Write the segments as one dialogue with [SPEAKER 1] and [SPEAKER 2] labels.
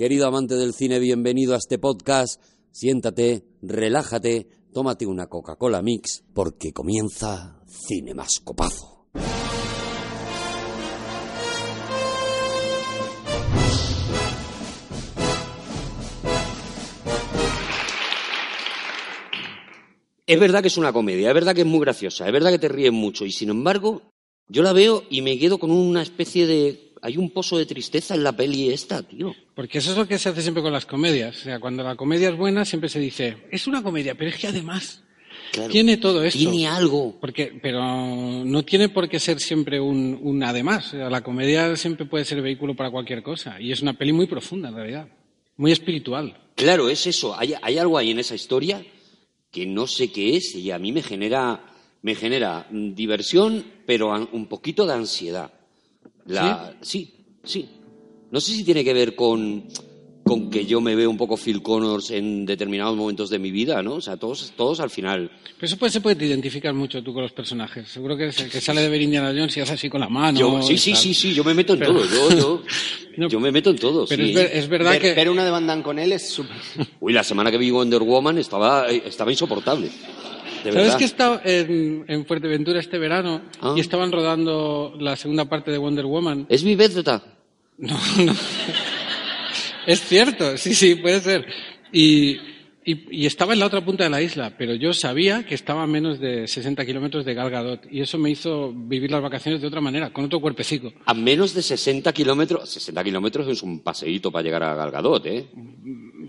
[SPEAKER 1] Querido amante del cine, bienvenido a este podcast. Siéntate, relájate, tómate una Coca-Cola Mix, porque comienza Cine Mascopazo. Es verdad que es una comedia, es verdad que es muy graciosa, es verdad que te ríes mucho y sin embargo yo la veo y me quedo con una especie de... Hay un pozo de tristeza en la peli esta, tío.
[SPEAKER 2] Porque eso es lo que se hace siempre con las comedias. O sea, cuando la comedia es buena siempre se dice, es una comedia, pero es que además
[SPEAKER 1] Claro.
[SPEAKER 2] tiene todo esto.
[SPEAKER 1] Tiene algo.
[SPEAKER 2] Porque, pero no tiene por qué ser siempre un, un además. O sea, la comedia siempre puede ser vehículo para cualquier cosa. Y es una peli muy profunda, en realidad. Muy espiritual.
[SPEAKER 1] Claro, es eso. Hay, hay algo ahí en esa historia que no sé qué es y a mí me genera, me genera mm, diversión, pero un poquito de ansiedad. La, ¿Sí? sí, No sé si tiene que ver con, con que yo me veo un poco Phil Connors en determinados momentos de mi vida, ¿no? O sea, todos, todos al final.
[SPEAKER 2] Pero eso puede ser porque te identificas mucho tú con los personajes. Seguro que es el que sale de ver Indiana Jones y hace así con la mano.
[SPEAKER 1] Yo, sí, sí, sí, sí, yo me meto en
[SPEAKER 2] Pero-
[SPEAKER 1] todo. Yo, yo,
[SPEAKER 2] No,
[SPEAKER 1] yo me meto en todo.
[SPEAKER 2] Pero
[SPEAKER 1] sí.
[SPEAKER 2] es, ver- es verdad
[SPEAKER 3] ver,
[SPEAKER 2] que...
[SPEAKER 3] ver una de Van Damme con él es súper...
[SPEAKER 1] Uy, la semana que vi Wonder Woman estaba, eh, estaba insoportable. De
[SPEAKER 2] ¿Sabes que he estado en, en Fuerteventura este verano
[SPEAKER 1] Ah.
[SPEAKER 2] y estaban rodando la segunda parte de Wonder Woman?
[SPEAKER 1] ¿Es mi beta?
[SPEAKER 2] No, no. Es cierto, sí, sí, puede ser. Y, y, y estaba en la otra punta de la isla, pero yo sabía que estaba a menos de 60 kilómetros de Gal Gadot y eso me hizo vivir las vacaciones de otra manera, con otro cuerpecico.
[SPEAKER 1] A menos de 60 kilómetros. 60 kilómetros es un paseíto para llegar a Galgadot, ¿eh?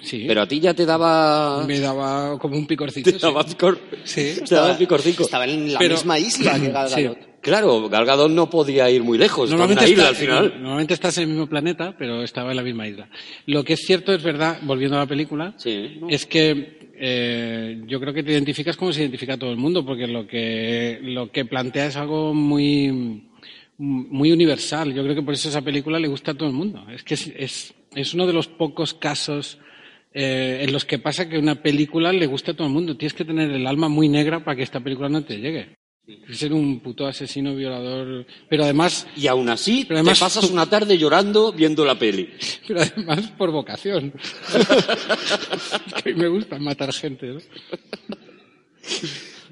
[SPEAKER 2] Sí,
[SPEAKER 1] Pero a ti ya te daba.
[SPEAKER 2] me daba como un picorcito.
[SPEAKER 1] Te
[SPEAKER 2] sí.
[SPEAKER 1] daba picor.
[SPEAKER 2] Sí.
[SPEAKER 1] Te daba picorcico.
[SPEAKER 3] Estaba en la
[SPEAKER 2] Pero-
[SPEAKER 3] misma isla que Gal
[SPEAKER 2] Sí.
[SPEAKER 1] Claro, Galgadot no podía ir muy lejos.
[SPEAKER 2] Normalmente,
[SPEAKER 1] isla al final.
[SPEAKER 2] normalmente estás en el mismo planeta, pero estaba en la misma isla. Lo que es cierto, es verdad, volviendo a la película,
[SPEAKER 1] Sí, ¿no?
[SPEAKER 2] es que eh, yo creo que te identificas como se identifica todo el mundo, porque lo que, lo que plantea es algo muy, muy universal. Yo creo que por eso esa película le gusta a todo el mundo. Es que es, es, es uno de los pocos casos eh, en los que pasa que una película le gusta a todo el mundo. Tienes que tener el alma muy negra para que esta película no te llegue. Ser un puto asesino, violador, pero además
[SPEAKER 1] Y aún así,
[SPEAKER 2] Pero además-
[SPEAKER 1] te pasas una tarde llorando viendo la peli.
[SPEAKER 2] Pero además por vocación. que me gusta matar gente. ¿no?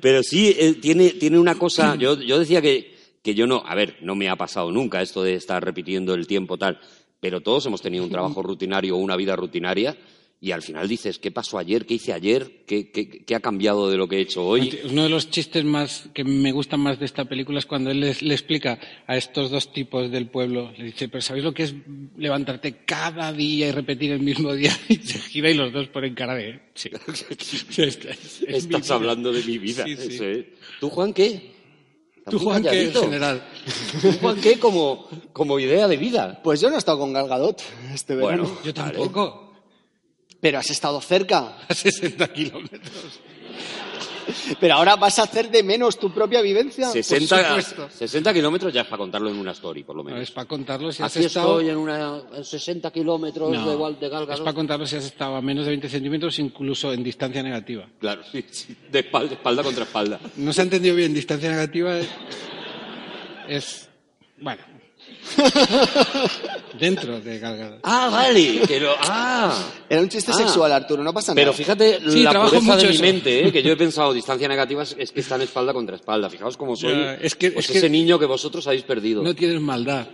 [SPEAKER 1] Pero sí, eh, tiene, tiene una cosa. Yo, yo decía que, que yo no. A ver, no me ha pasado nunca esto de estar repitiendo el tiempo tal. Pero todos hemos tenido un trabajo rutinario o una vida rutinaria. Y al final dices, ¿qué pasó ayer? ¿Qué hice ayer? ¿Qué, qué, qué ha cambiado de lo que he hecho hoy?
[SPEAKER 2] Uno de los chistes más que me gustan más de esta película es cuando él les- le explica a estos dos tipos del pueblo. Le dice, pero ¿sabéis lo que es levantarte cada día y repetir el mismo día? Y se gira y los dos ponen cara de... Sí. Es- es-
[SPEAKER 1] Estás hablando de mi vida.
[SPEAKER 2] Sí, sí.
[SPEAKER 1] eso es. ¿Tú, Juan, qué?
[SPEAKER 2] ¿Tú, Juan, qué en general?
[SPEAKER 1] ¿Tú, Juan, qué como, como idea de vida?
[SPEAKER 3] Pues yo no he estado con Gal Gadot este verano.
[SPEAKER 1] Bueno,
[SPEAKER 2] Yo
[SPEAKER 1] vale.
[SPEAKER 3] Pero has estado cerca.
[SPEAKER 2] A 60 kilómetros.
[SPEAKER 3] Pero ahora vas a hacer de menos tu propia vivencia.
[SPEAKER 1] 60,
[SPEAKER 2] supuesto.
[SPEAKER 1] 60 kilómetros ya es para contarlo en una story, por lo
[SPEAKER 2] No,
[SPEAKER 1] menos.
[SPEAKER 2] es para contarlo si has
[SPEAKER 1] Así
[SPEAKER 2] estado...
[SPEAKER 1] estoy en, una, en 60 kilómetros
[SPEAKER 2] No,
[SPEAKER 1] de, Val- de Gal
[SPEAKER 2] es para contarlo si has estado a menos de 20 centímetros, incluso en distancia negativa.
[SPEAKER 1] Claro, sí, sí, de espalda, espalda contra espalda.
[SPEAKER 2] No se ha entendido bien, distancia negativa es... es- bueno. Dentro de Galgado.
[SPEAKER 1] Ah, vale. Que lo- ah.
[SPEAKER 3] Era un chiste
[SPEAKER 1] Ah.
[SPEAKER 3] sexual, Arturo, no pasa
[SPEAKER 1] Pero
[SPEAKER 3] nada.
[SPEAKER 1] fíjate
[SPEAKER 2] Sí,
[SPEAKER 1] la
[SPEAKER 2] trabajo
[SPEAKER 1] pureza
[SPEAKER 2] mucho
[SPEAKER 1] de mi
[SPEAKER 2] eso.
[SPEAKER 1] mente, ¿eh? que yo he pensado distancia negativa es, es que están espalda contra espalda. Fijaos cómo soy.
[SPEAKER 2] Ya, es que-
[SPEAKER 1] pues
[SPEAKER 2] es que-
[SPEAKER 1] ese niño que vosotros habéis perdido.
[SPEAKER 2] No
[SPEAKER 1] No,
[SPEAKER 2] tienes maldad.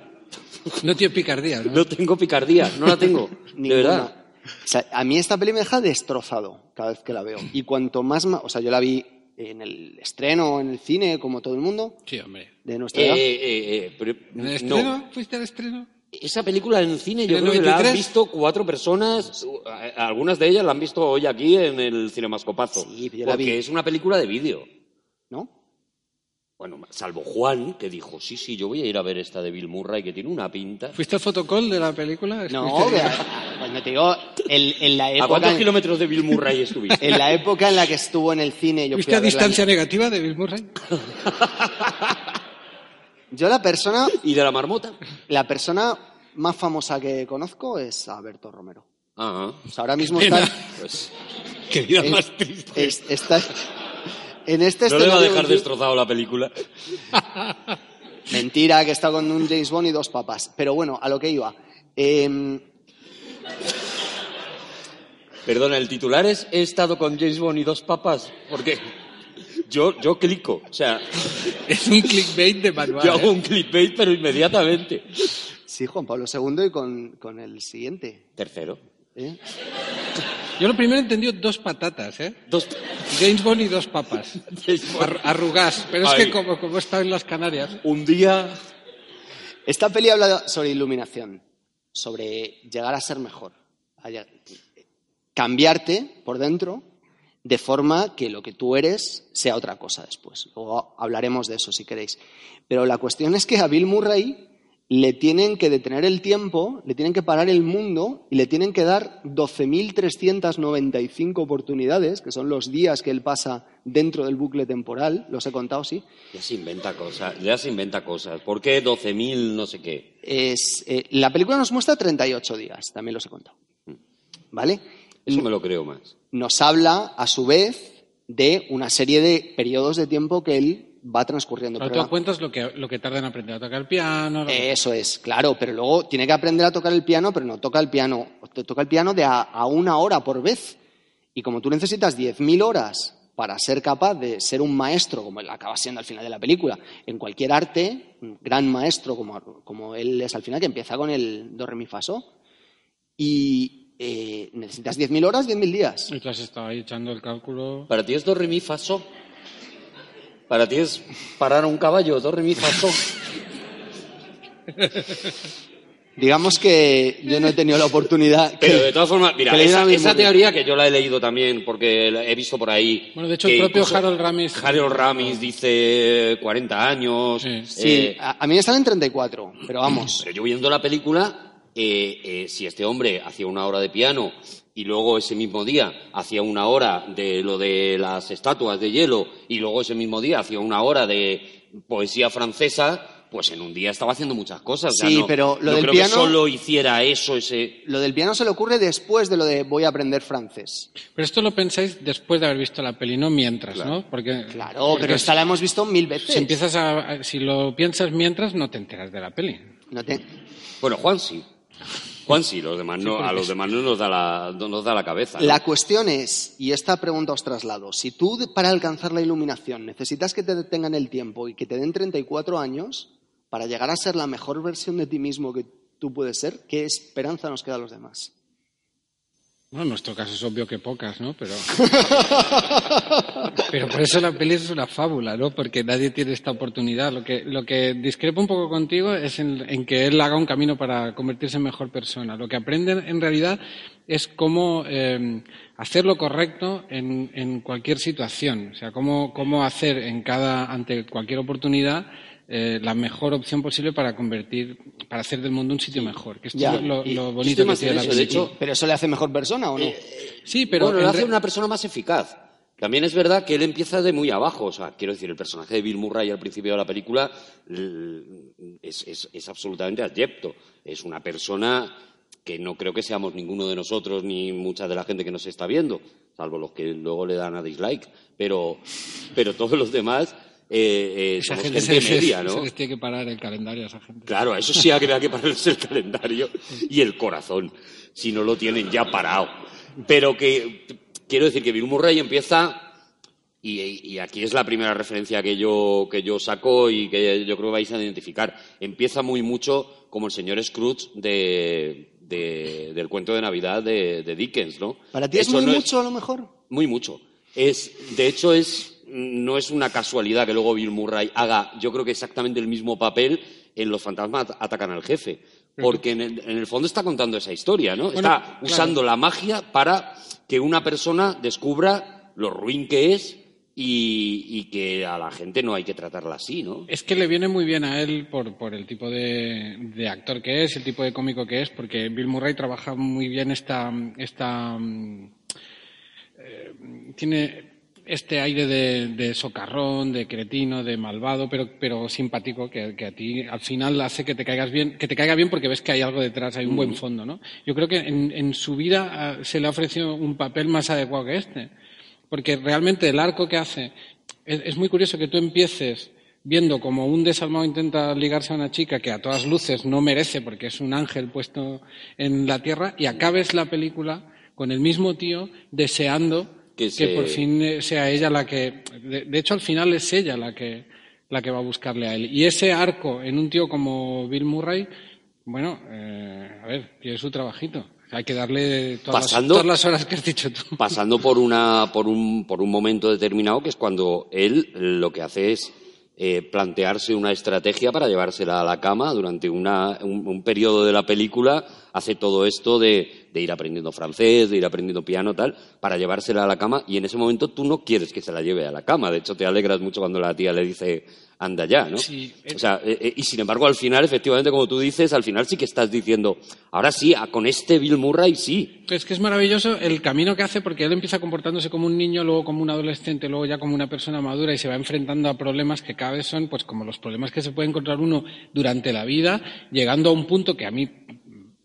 [SPEAKER 2] No tienes picardía, ¿no?
[SPEAKER 1] tengo picardía, no la tengo. de
[SPEAKER 3] Ninguna.
[SPEAKER 1] verdad.
[SPEAKER 3] O sea, a mí esta peli me deja destrozado cada vez que la veo. Y cuanto más... ma- O sea, yo la vi en el estreno, en el cine, como todo el mundo,
[SPEAKER 2] Sí, hombre.
[SPEAKER 3] de nuestra
[SPEAKER 1] Eh,
[SPEAKER 3] edad.
[SPEAKER 1] eh, eh, pero-
[SPEAKER 2] ¿En el
[SPEAKER 1] no.
[SPEAKER 2] estreno? ¿Fuiste al estreno?
[SPEAKER 1] Esa película en cine yo
[SPEAKER 2] ¿En el
[SPEAKER 1] creo que la han
[SPEAKER 2] 93?
[SPEAKER 1] visto cuatro personas, algunas de ellas la han visto hoy aquí en el Cinemascopazo.
[SPEAKER 3] Sí, yo la
[SPEAKER 1] porque
[SPEAKER 3] vi.
[SPEAKER 1] es una película de vídeo.
[SPEAKER 3] ¿No?
[SPEAKER 1] Bueno, salvo Juan, que dijo, sí, sí, yo voy a ir a ver esta de Bill Murray, que tiene una pinta.
[SPEAKER 2] ¿Fuiste al fotocall de la película?
[SPEAKER 3] No,
[SPEAKER 2] ¿Estuviste-
[SPEAKER 3] que- cuando te digo, en, en la
[SPEAKER 1] ¿A
[SPEAKER 3] época...
[SPEAKER 1] cuántos kilómetros de Bill Murray estuviste?
[SPEAKER 3] En la época en la que estuvo en el cine, yo fui
[SPEAKER 2] ¿Fuiste a distancia negativa de Bill Murray?
[SPEAKER 3] Yo la persona,
[SPEAKER 1] ¿Y de la marmota?
[SPEAKER 3] la persona más famosa que conozco es Alberto Romero.
[SPEAKER 1] Ajá.
[SPEAKER 3] O sea, ahora mismo está,
[SPEAKER 1] Pues
[SPEAKER 2] Qué vida
[SPEAKER 3] es-
[SPEAKER 2] más triste.
[SPEAKER 3] es- está en este
[SPEAKER 1] no le va a dejar destrozado la película.
[SPEAKER 3] Mentira, que está con un James Bond y dos papas. Pero bueno, a lo que iba. Eh,
[SPEAKER 1] Perdona, el titular es He estado con James Bond y dos papas, porque yo, yo clico, o sea,
[SPEAKER 2] Es un clickbait de manual.
[SPEAKER 1] yo hago
[SPEAKER 2] ¿eh?
[SPEAKER 1] un clickbait, pero inmediatamente.
[SPEAKER 3] Sí, Juan Pablo II y con, con el siguiente.
[SPEAKER 1] Tercero.
[SPEAKER 3] ¿Eh?
[SPEAKER 2] Yo lo primero he entendido dos patatas, ¿eh?
[SPEAKER 1] Dos...
[SPEAKER 2] James Bond y dos papas. Ar- Arrugás. Pero es que como, como está en las Canarias.
[SPEAKER 1] Un día...
[SPEAKER 3] Esta peli habla sobre iluminación, sobre llegar a ser mejor, a cambiarte por dentro de forma que lo que tú eres sea otra cosa después. Luego hablaremos de eso si queréis. Pero la cuestión es que a Bill Murray le tienen que detener el tiempo, le tienen que parar el mundo y le tienen que dar 12.395 oportunidades, que son los días que él pasa dentro del bucle temporal, los he contado, sí,
[SPEAKER 1] Ya se inventa cosas, ya se inventa cosas. ¿Por qué 12.000 no sé qué?
[SPEAKER 3] es, eh, la película nos muestra 38 días, también los he contado. ¿Vale?
[SPEAKER 1] Eso me lo creo más.
[SPEAKER 3] Nos habla, a su vez, de una serie de periodos de tiempo que él va transcurriendo.
[SPEAKER 2] Pero
[SPEAKER 3] Pero
[SPEAKER 2] tú cuentas lo que, lo que tarda en aprender a tocar el piano. lo que-
[SPEAKER 3] Eso es, claro, pero luego tiene que aprender a tocar el piano, pero no toca el piano, te toca el piano de a, a una hora por vez. Y como tú necesitas 10.000 horas para ser capaz de ser un maestro, como él acaba siendo al final de la película, en cualquier arte, un gran maestro como, como él es al final, que empieza con el do, re, mi, fa, so, y eh, necesitas 10.000 horas, 10.000 días.
[SPEAKER 2] Y tú has estado ahí echando el cálculo.
[SPEAKER 1] Para ti es do, re, mi, fa, so. Para ti es parar a un caballo, do, re, mi.
[SPEAKER 3] Digamos que yo no he tenido la oportunidad.
[SPEAKER 1] Pero de todas formas, mira, esa, teoría que yo la he leído también, porque la he visto por ahí.
[SPEAKER 2] Bueno, de hecho, el propio Harold Ramis.
[SPEAKER 1] Harold Ramis dice 40 años.
[SPEAKER 2] Sí.
[SPEAKER 3] Sí,
[SPEAKER 1] eh,
[SPEAKER 3] a, a mí me salen 34, pero vamos.
[SPEAKER 1] Pero yo viendo la película, eh, eh, si este hombre hacía una hora de piano y luego ese mismo día hacía una hora de lo de las estatuas de hielo y luego ese mismo día hacía una hora de poesía francesa, pues en un día estaba haciendo muchas cosas. O sea,
[SPEAKER 3] Sí,
[SPEAKER 1] no-
[SPEAKER 3] pero lo
[SPEAKER 1] no
[SPEAKER 3] del
[SPEAKER 1] creo
[SPEAKER 3] piano-
[SPEAKER 1] que solo hiciera eso, ese...
[SPEAKER 3] Lo del piano se le ocurre después de lo de voy a aprender francés.
[SPEAKER 2] Pero esto lo pensáis después de haber visto la peli, no mientras, ¿no? Porque,
[SPEAKER 3] Claro,
[SPEAKER 2] porque
[SPEAKER 3] pero esta la hemos visto mil veces.
[SPEAKER 2] si empiezas a, a- si lo piensas mientras, no te enteras de la peli.
[SPEAKER 3] No te-
[SPEAKER 1] Bueno, Juan sí. Juan sí, los demás no, a los demás no nos da la, no nos da la cabeza. ¿no?
[SPEAKER 3] La cuestión es, y esta pregunta os traslado, si tú para alcanzar la iluminación necesitas que te detengan el tiempo y que te den 34 años para llegar a ser la mejor versión de ti mismo que tú puedes ser, ¿qué esperanza nos queda a los demás?
[SPEAKER 2] Bueno, en nuestro caso es obvio que pocas, ¿no? Pero, pero por eso la peli es una fábula, ¿no? Porque nadie tiene esta oportunidad. Lo que, lo que discrepo un poco contigo es en, en que él haga un camino para convertirse en mejor persona. Lo que aprende en realidad es cómo eh, hacer lo correcto en, en cualquier situación. O sea, cómo, cómo hacer en cada, ante cualquier oportunidad eh, la mejor opción posible para convertir, para hacer del mundo un sitio mejor. Que esto
[SPEAKER 3] Ya,
[SPEAKER 2] es lo, bonito que tiene
[SPEAKER 1] en
[SPEAKER 2] la
[SPEAKER 1] eso, de
[SPEAKER 2] película.
[SPEAKER 1] hecho,
[SPEAKER 3] ¿Pero eso le hace mejor persona o no?
[SPEAKER 2] Sí, pero
[SPEAKER 1] bueno,
[SPEAKER 2] en
[SPEAKER 1] lo hace una persona más eficaz. También es verdad que él empieza de muy abajo. O sea, quiero decir, el personaje de Bill Murray al principio de la película es, es- es absolutamente adyecto. Es una persona que no creo que seamos ninguno de nosotros ni mucha de la gente que nos está viendo, salvo los que luego le dan a dislike. Pero, pero todos los demás eh, eh,
[SPEAKER 2] Esa
[SPEAKER 1] somos
[SPEAKER 2] gente
[SPEAKER 1] gente
[SPEAKER 2] se,
[SPEAKER 1] media,
[SPEAKER 2] se-
[SPEAKER 1] ¿no?
[SPEAKER 2] se les tiene que parar el calendario a esa gente.
[SPEAKER 1] Claro, a eso sí habría que pararles el calendario y el corazón, si no lo tienen ya parado. Pero que quiero decir que Bill Murray empieza, y, y aquí es la primera referencia que yo, que yo saco y que yo creo que vais a identificar, empieza muy mucho como el señor Scrooge de, de- del cuento de Navidad de, de Dickens, ¿no?
[SPEAKER 3] ¿Para ti es
[SPEAKER 1] Eso
[SPEAKER 3] muy
[SPEAKER 1] no
[SPEAKER 3] mucho a lo mejor?
[SPEAKER 1] muy mucho. Es, de hecho, es, no es una casualidad que luego Bill Murray haga, yo creo que exactamente el mismo papel en Los fantasmas at- atacan al jefe. Porque en el, en el fondo está contando esa historia, ¿no?
[SPEAKER 2] Bueno,
[SPEAKER 1] está
[SPEAKER 2] claro.
[SPEAKER 1] usando la magia para que una persona descubra lo ruin que es y, y que a la gente no hay que tratarla así, ¿no?
[SPEAKER 2] Es que le viene muy bien a él por, por el tipo de, de actor que es, el tipo de cómico que es, porque Bill Murray trabaja muy bien esta. esta mm, eh, tiene este aire de, de socarrón, de cretino, de malvado, pero, pero simpático, que, que a ti al final hace que te caigas bien, que te caiga bien porque ves que hay algo detrás, hay un buen fondo, ¿no? Yo creo que en, en su vida ah, se le ha ofrecido un papel más adecuado que este. Porque realmente el arco que hace es, es muy curioso que tú empieces viendo como un desalmado intenta ligarse a una chica que a todas luces no merece porque es un ángel puesto en la tierra y acabes la película con el mismo tío, deseando
[SPEAKER 1] Que
[SPEAKER 2] por fin eh, sea ella la que. De, hecho, al final es ella la que, la que va a buscarle a él. Y ese arco en un tío como Bill Murray, bueno, eh, a ver, tiene su trabajito. Hay que darle todas, las, todas las horas que has dicho tú.
[SPEAKER 1] pasando por una por un por un momento determinado que es cuando él lo que hace es eh, plantearse una estrategia para llevársela a la cama durante una- un, periodo de la película hace todo esto de, de ir aprendiendo francés de ir aprendiendo piano tal para llevársela a la cama y en ese momento tú no quieres que se la lleve a la cama. De hecho te alegras mucho cuando la tía le dice anda ya no
[SPEAKER 2] Sí, eh.
[SPEAKER 1] o sea eh, eh, y sin embargo al final efectivamente como tú dices al final sí que estás diciendo ahora sí con este Bill Murray sí
[SPEAKER 2] Es que es maravilloso el camino que hace porque él empieza comportándose como un niño, luego como un adolescente, luego ya como una persona madura y se va enfrentando a problemas que cada vez son pues como los problemas que se puede encontrar uno durante la vida, llegando a un punto que a mí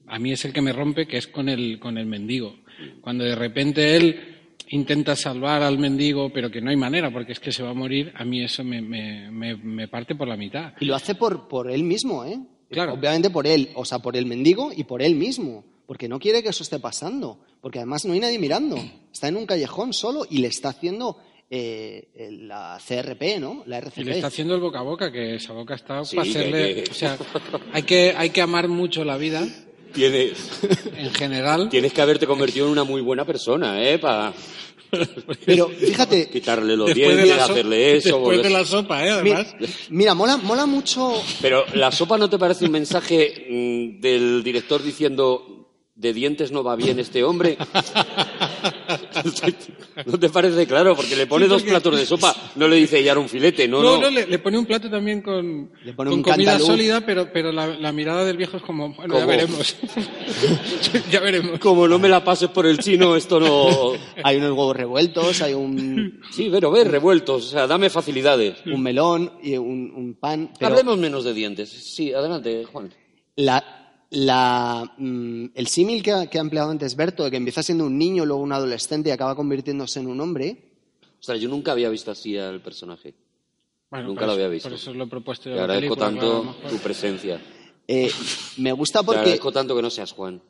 [SPEAKER 2] a mí es el que me rompe, que es con el con el mendigo. Cuando de repente él intenta salvar al mendigo, pero que no hay manera porque es que se va a morir, a mí eso me, me, me, me parte por la mitad.
[SPEAKER 3] Y lo hace por, por él mismo, ¿eh?
[SPEAKER 2] Claro.
[SPEAKER 3] Obviamente por él, o sea, por el mendigo y por él mismo. Porque no quiere que eso esté pasando. Porque además no hay nadie mirando. Está en un callejón solo y le está haciendo eh, el- la CRP, ¿no? La RCP.
[SPEAKER 2] Y le está haciendo el boca a boca, que esa boca está
[SPEAKER 1] Sí,
[SPEAKER 2] para hacerle...
[SPEAKER 1] que-
[SPEAKER 2] O sea, hay que, hay que amar mucho la vida,
[SPEAKER 1] tienes
[SPEAKER 2] en general.
[SPEAKER 1] Tienes que haberte convertido en una muy buena persona, ¿eh? Para
[SPEAKER 3] Pero fíjate,
[SPEAKER 1] quitarle los
[SPEAKER 2] de
[SPEAKER 1] dientes,
[SPEAKER 2] so-
[SPEAKER 1] hacerle eso.
[SPEAKER 2] Después
[SPEAKER 1] volver-
[SPEAKER 2] de la sopa, ¿eh? Además.
[SPEAKER 3] mira, mola, mola mucho.
[SPEAKER 1] Pero la sopa no te parece un mensaje mm, del director diciendo de dientes no va bien este hombre. ¿No te parece claro? Porque le pone
[SPEAKER 2] Sí,
[SPEAKER 1] dos platos de sopa, no le dice ya un filete, no,
[SPEAKER 2] No,
[SPEAKER 1] no.
[SPEAKER 2] no, le, le pone un plato también con,
[SPEAKER 3] Le pone
[SPEAKER 2] con
[SPEAKER 3] un
[SPEAKER 2] comida
[SPEAKER 3] cantalú.
[SPEAKER 2] sólida, pero, pero la, la mirada del viejo es como, bueno, ya
[SPEAKER 1] ¿Cómo?
[SPEAKER 2] veremos. ya veremos.
[SPEAKER 1] Como no me la pases por el chino, esto no.
[SPEAKER 3] Hay unos huevos revueltos, hay un,
[SPEAKER 1] Sí, pero ver, revueltos, o sea, dame facilidades.
[SPEAKER 3] un melón y un, un pan. Pero
[SPEAKER 1] Hablemos menos de dientes. Sí, adelante, Juan.
[SPEAKER 3] la, la, mm, el símil que, ha- que ha empleado antes Berto, de que empieza siendo un niño, luego un adolescente y acaba convirtiéndose en un hombre,
[SPEAKER 1] O sea, yo nunca había visto así al personaje.
[SPEAKER 2] Bueno,
[SPEAKER 1] Nunca lo había visto.
[SPEAKER 2] Por eso lo he propuesto yo
[SPEAKER 1] Te agradezco
[SPEAKER 2] claro,
[SPEAKER 1] tanto
[SPEAKER 2] mejor.
[SPEAKER 1] tu presencia.
[SPEAKER 3] eh, me gusta
[SPEAKER 1] Te
[SPEAKER 3] porque
[SPEAKER 1] agradezco tanto que no seas Juan.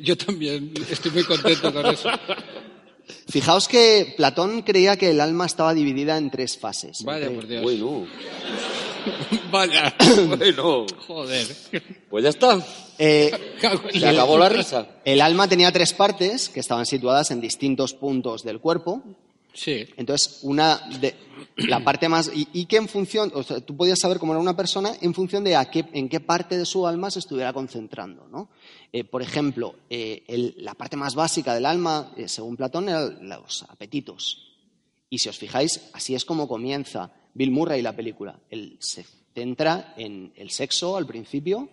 [SPEAKER 2] Yo también estoy muy contento con eso.
[SPEAKER 3] fijaos que Platón creía que el alma estaba dividida en tres fases.
[SPEAKER 2] Vaya,
[SPEAKER 3] Entre-
[SPEAKER 2] por Dios.
[SPEAKER 1] Bueno,
[SPEAKER 2] Vaya.
[SPEAKER 1] bueno.
[SPEAKER 2] Joder.
[SPEAKER 1] Pues ya está.
[SPEAKER 3] Eh,
[SPEAKER 1] Se acabó la risa.
[SPEAKER 3] el alma tenía tres partes que estaban situadas en distintos puntos del cuerpo.
[SPEAKER 2] Sí.
[SPEAKER 3] Entonces, una de la parte más y, y que en función, o sea, tú podías saber cómo era una persona en función de a qué, en qué parte de su alma se estuviera concentrando, ¿no? Eh, por ejemplo, eh, el- la parte más básica del alma, eh, según Platón, eran los apetitos. Y si os fijáis, así es como comienza Bill Murray la película. Él se centra en el sexo al principio.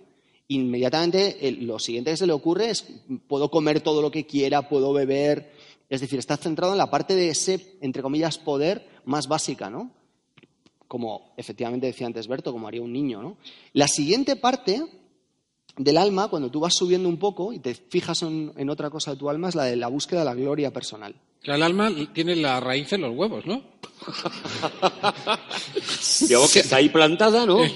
[SPEAKER 3] Inmediatamente lo siguiente que se le ocurre es puedo comer todo lo que quiera, puedo beber. Es decir, está centrado en la parte de ese, entre comillas, poder más básica, ¿no? Como efectivamente decía antes Berto, como haría un niño, ¿no? La siguiente parte del alma, cuando tú vas subiendo un poco y te fijas en, en otra cosa de tu alma, es la de la búsqueda de la gloria personal.
[SPEAKER 2] Sea, el alma tiene la raíz en los huevos, ¿no?
[SPEAKER 1] Digamos que está ahí plantada, ¿no?